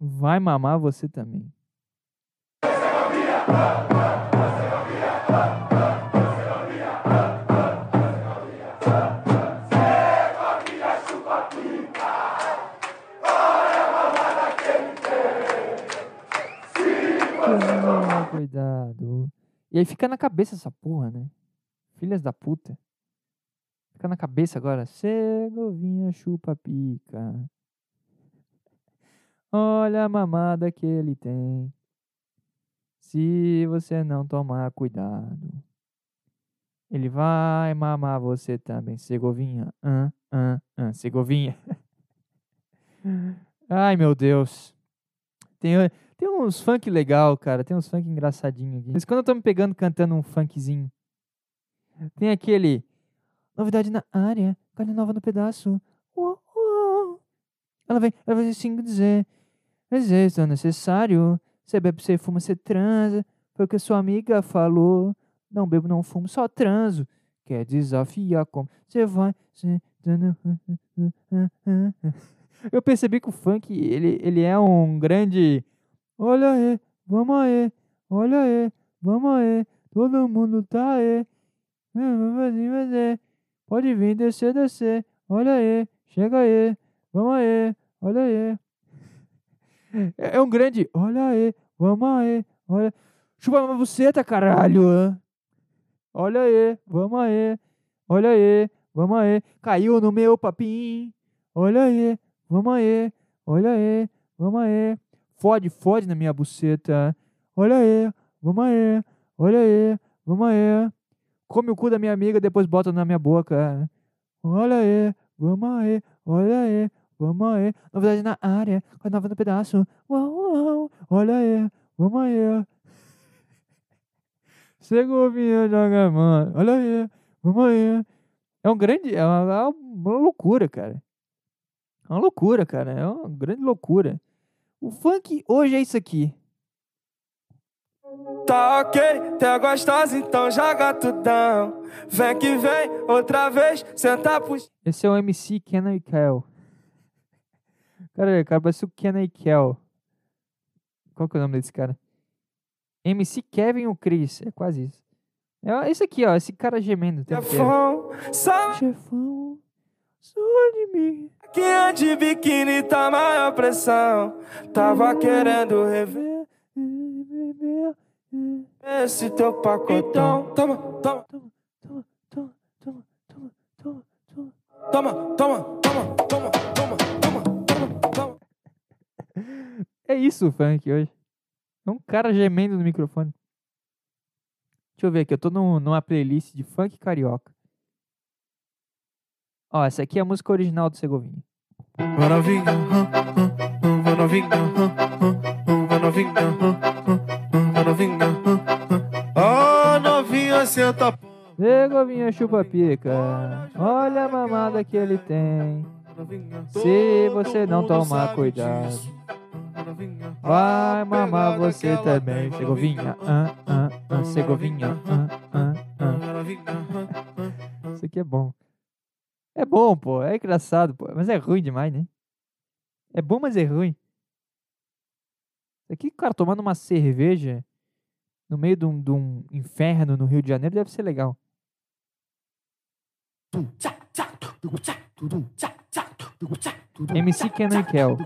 S1: vai mamar você também. Toma E aí fica na cabeça essa porra, né? Filhas da puta. Fica na cabeça agora. Segovinha chupa pica. Olha a mamada que ele tem. Se você não tomar cuidado, Ele vai mamar você também, Segovinha. Ah, ah, ah, Segovinha. Ai, meu Deus. Tem, tem uns funk legal, cara. Tem uns funk engraçadinho aqui. Mas quando eu tô me pegando cantando um funkzinho, tem aquele. Novidade na área, carne nova no pedaço. Uou, uou. Ela vem, ela vai assim dizer. Exercício é necessário. Você bebe, você fuma, você transa. Foi o que sua amiga falou. Não bebo, não fumo, só transo. Quer desafiar como você vai. cê- Eu percebi que o funk, ele, ele é um grande. Olha aí, vamos aí, olha aí, vamos aí, todo mundo tá aí. Pode vir, descer, descer. Olha aí, chega aí, vamos aí, olha aí. É é um grande. Olha aí, vamos aí, olha. Chupa uma buceta, caralho. hã? Olha aí, vamos aí, olha aí, vamos aí. Caiu no meu papim. Olha aí, vamos aí, olha aí, vamos aí. Fode, fode na minha buceta. Olha aí, vamos aí, olha aí, vamos aí. Come o cu da minha amiga, depois bota na minha boca. Olha aí, vamos aí, olha aí, vamos aí. Novidade na área, com a nova no pedaço. Uau, uau, olha aí, vamos aí. Segovinha joga, mano. Olha aí, vamos aí. É um grande, é uma, é uma loucura, cara. É uma loucura, cara. É uma grande loucura. O funk hoje é isso aqui.
S7: Tá ok, tá gostosa, então joga tudão. Vem que vem, outra vez, senta puxa.
S1: Esse é o MC Kenan e Kel. Cara, cara, parece o Kenan e Kel. Qual que é o nome desse cara? MC Kevin ou Chris? É quase isso. É esse aqui, ó. Esse cara gemendo.
S7: Chefão, sabe
S1: Chefão, sua de mim.
S7: que é de biquíni tá maior pressão. Tava querendo rever esse teu pacotão. Toma, toma,
S1: Toma, toma, toma, toma, toma, toma.
S7: toma, toma, toma, toma, toma, toma, toma, toma.
S1: É isso o funk hoje. É um cara gemendo no microfone. Deixa eu ver aqui, eu tô num- numa playlist de funk carioca. Ó, essa aqui é a música original do Segovinha.
S2: Vai novinha. Ó, senta.
S1: Segovinha chupa pica. Olha a mamada que ele tem. Se você não tomar cuidado, vai mamar você também. Segovinha, ah, ah, ah, Segovinha, ah, ah, ah. Isso aqui é bom. É bom, pô. É engraçado, pô. Mas é ruim demais, né? É bom, mas é ruim. Aqui, cara, tomando uma cerveja no meio de um, de um inferno no Rio de Janeiro deve ser legal. MC Kenan e Kel.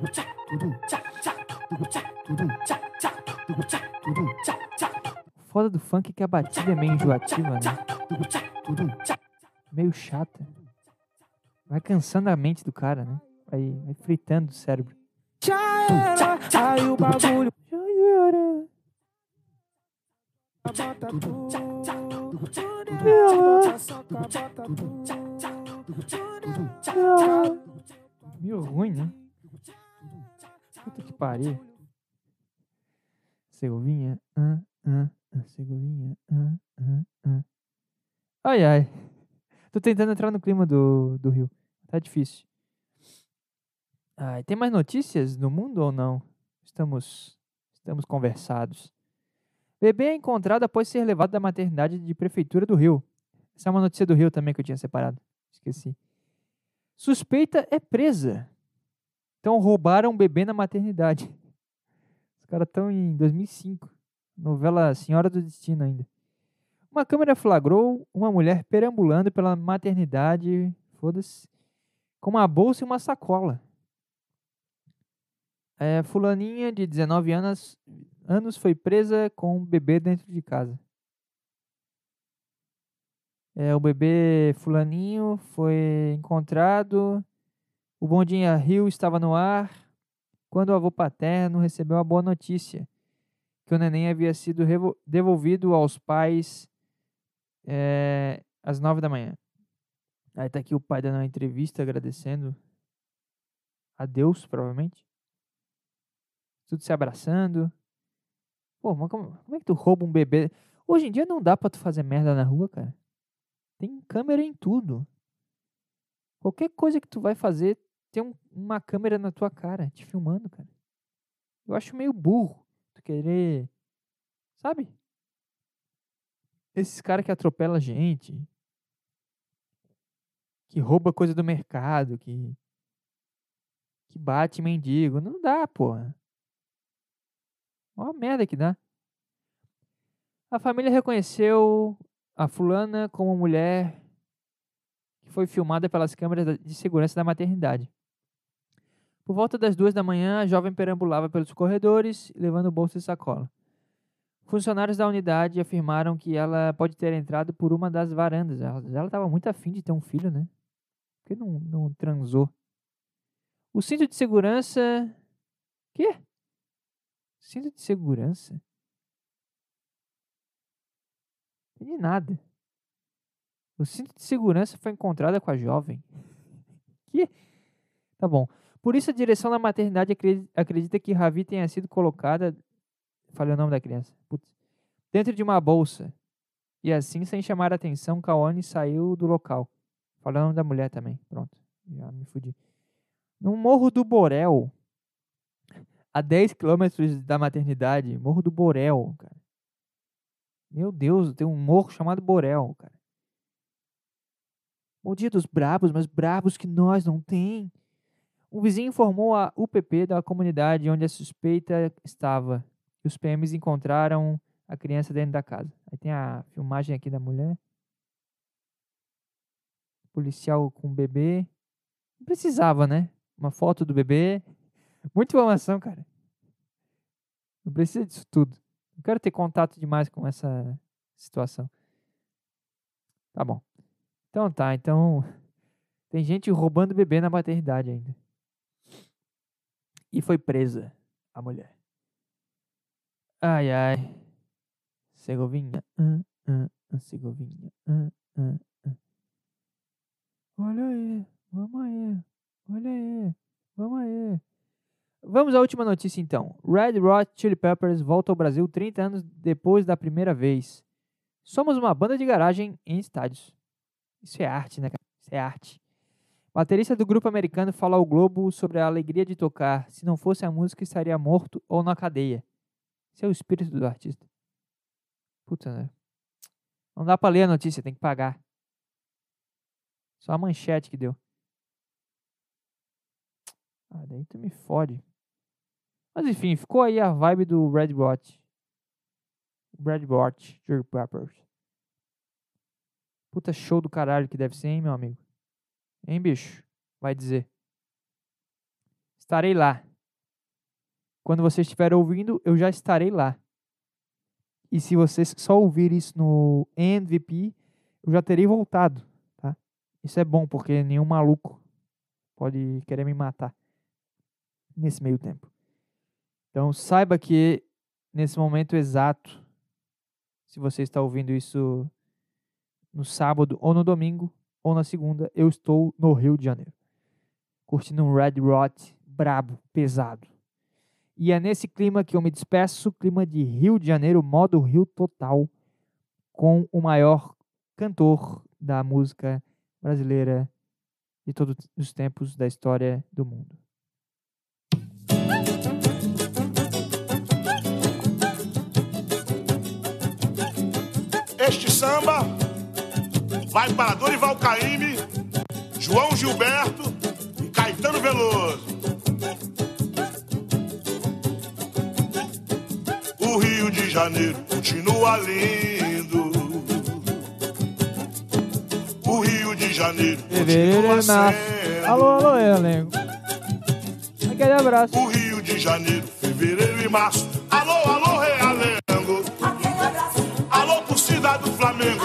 S1: Foda do funk é que a batida é meio enjoativa, né? Meio chata. Vai cansando a mente do cara, né? Vai, vai fritando o cérebro.
S7: Já era, aí o bagulho
S1: Já era. Meio ruim, né? Puta que pariu. Segovinha. Ah, ah, ah, Segovinha. Ah, ah, ah. Ai, ai. Tô tentando entrar no clima do, do Rio. Tá difícil. Ai, tem mais notícias no mundo ou não? Estamos, estamos conversados. Bebê é encontrado após ser levado da maternidade de prefeitura do Rio. Essa é uma notícia do Rio também que eu tinha separado. Esqueci. Suspeita é presa. Então roubaram um bebê na maternidade. Os caras estão em 2005. Novela Senhora do Destino ainda. Uma câmera flagrou uma mulher perambulando pela maternidade, foda-se, com uma bolsa e uma sacola. É, fulaninha de 19 anos, anos foi presa com um bebê dentro de casa. É, o bebê fulaninho foi encontrado. O bondinha Rio estava no ar quando o avô paterno recebeu a boa notícia que o neném havia sido devolvido aos pais é, às nove da manhã. Aí tá aqui o pai dando uma entrevista agradecendo a Deus, provavelmente. Tudo se abraçando. Pô, mas como, como é que tu rouba um bebê? Hoje em dia não dá pra tu fazer merda na rua, cara. Tem câmera em tudo. Qualquer coisa que tu vai fazer, tem um- uma câmera na tua cara, te filmando, cara. Eu acho meio burro tu querer. Sabe? Esses caras que atropelam gente. Que rouba coisa do mercado, que. Que bate mendigo. Não dá, porra. Olha a merda que dá. A família reconheceu a fulana como mulher que foi filmada pelas câmeras de segurança da maternidade. Por volta das duas da manhã, a jovem perambulava pelos corredores, levando bolsa e sacola. Funcionários da unidade afirmaram que ela pode ter entrado por uma das varandas. Ela estava muito afim de ter um filho, né? Que não, não transou? O cinto de segurança. Quê? Cinto de segurança? Entendi nada. O cinto de segurança foi encontrado com a jovem. Que? Tá bom. Por isso, a direção da maternidade acredi- acredita que Ravi tenha sido colocada. Falei o nome da criança. Putz. Dentro de uma bolsa. E assim, sem chamar a atenção, Kaone saiu do local. Falei o nome da mulher também. Pronto. Já me fudi. No Morro do Borel. A 10 quilômetros da maternidade. Morro do Borel, cara. Meu Deus, tem um morro chamado Borel, cara. Bom dia dos brabos, mas brabos que nós não tem. Um vizinho informou a UPP da comunidade onde a suspeita estava. Os PMs encontraram a criança dentro da casa. Aí tem a filmagem aqui da mulher. Policial com o bebê. Não precisava, né? Uma foto do bebê. Muita informação, cara. Não precisa disso tudo. Não quero ter contato demais com essa situação. Tá bom. Então tá, então. Tem gente roubando bebê na maternidade ainda. E foi presa a mulher. Ai, ai. Segovinha. ah, ah, Segovinha. ah, ah. Olha aí. Vamos aí. Olha aí. Vamos aí. Vamos à última notícia então. Red Hot Chili Peppers volta ao Brasil 30 anos depois da primeira vez. Somos uma banda de garagem em estádios. Isso é arte, né, cara? Isso é arte. Baterista do grupo americano fala ao Globo sobre a alegria de tocar. Se não fosse a música, estaria morto ou na cadeia. Esse é o espírito do artista. Puta, né? Não dá pra ler a notícia, tem que pagar. Só a manchete que deu. Ah, daí tu me fode. Mas enfim, ficou aí a vibe do Red Hot. Red Hot Chili Peppers. Puta show do caralho que deve ser, hein, meu amigo? Hein, bicho? Vai dizer. Estarei lá. Quando você estiver ouvindo, eu já estarei lá. E se você só ouvir isso no MVP, eu já terei voltado? Isso é bom, porque nenhum maluco pode querer me matar nesse meio tempo. Então, saiba que nesse momento exato, se você está ouvindo isso no sábado ou no domingo ou na segunda, eu estou no Rio de Janeiro, curtindo um Red Hot brabo, pesado. E é nesse clima que eu me despeço, clima de Rio de Janeiro, modo Rio total, com o maior cantor da música brasileira de todos os tempos da história do mundo.
S6: Este samba vai para Dorival Caymmi, João Gilberto e Caetano Veloso. O Rio de Janeiro continua lindo. Janeiro
S1: Fevereiro na...
S6: sendo.
S1: Alô, alô, elenco. Aquele abraço.
S6: O Rio de Janeiro, fevereiro e março. Alô, alô, Realengo. Alô, torcida do Flamengo.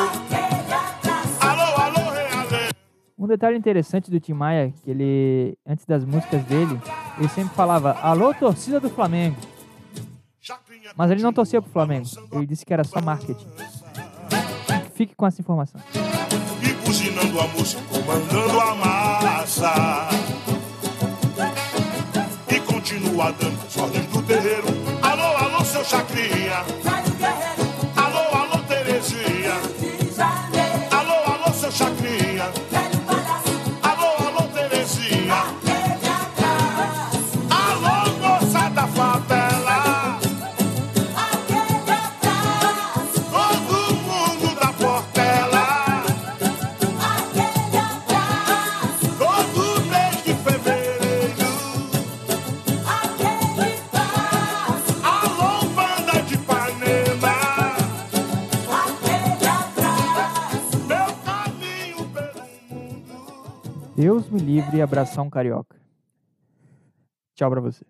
S6: Alô, alô, Realengo.
S1: Um detalhe interessante do Tim Maia, que ele, antes das músicas dele, ele sempre falava, alô, torcida do Flamengo. Mas ele não torcia pro Flamengo. Ele disse que era só marketing. Fique com essa informação.
S6: Buzinando a música, comandando a massa. E continua dando as ordens do terreiro. Alô, alô, seu chacrinha.
S1: Me livre e abração carioca. Tchau pra você.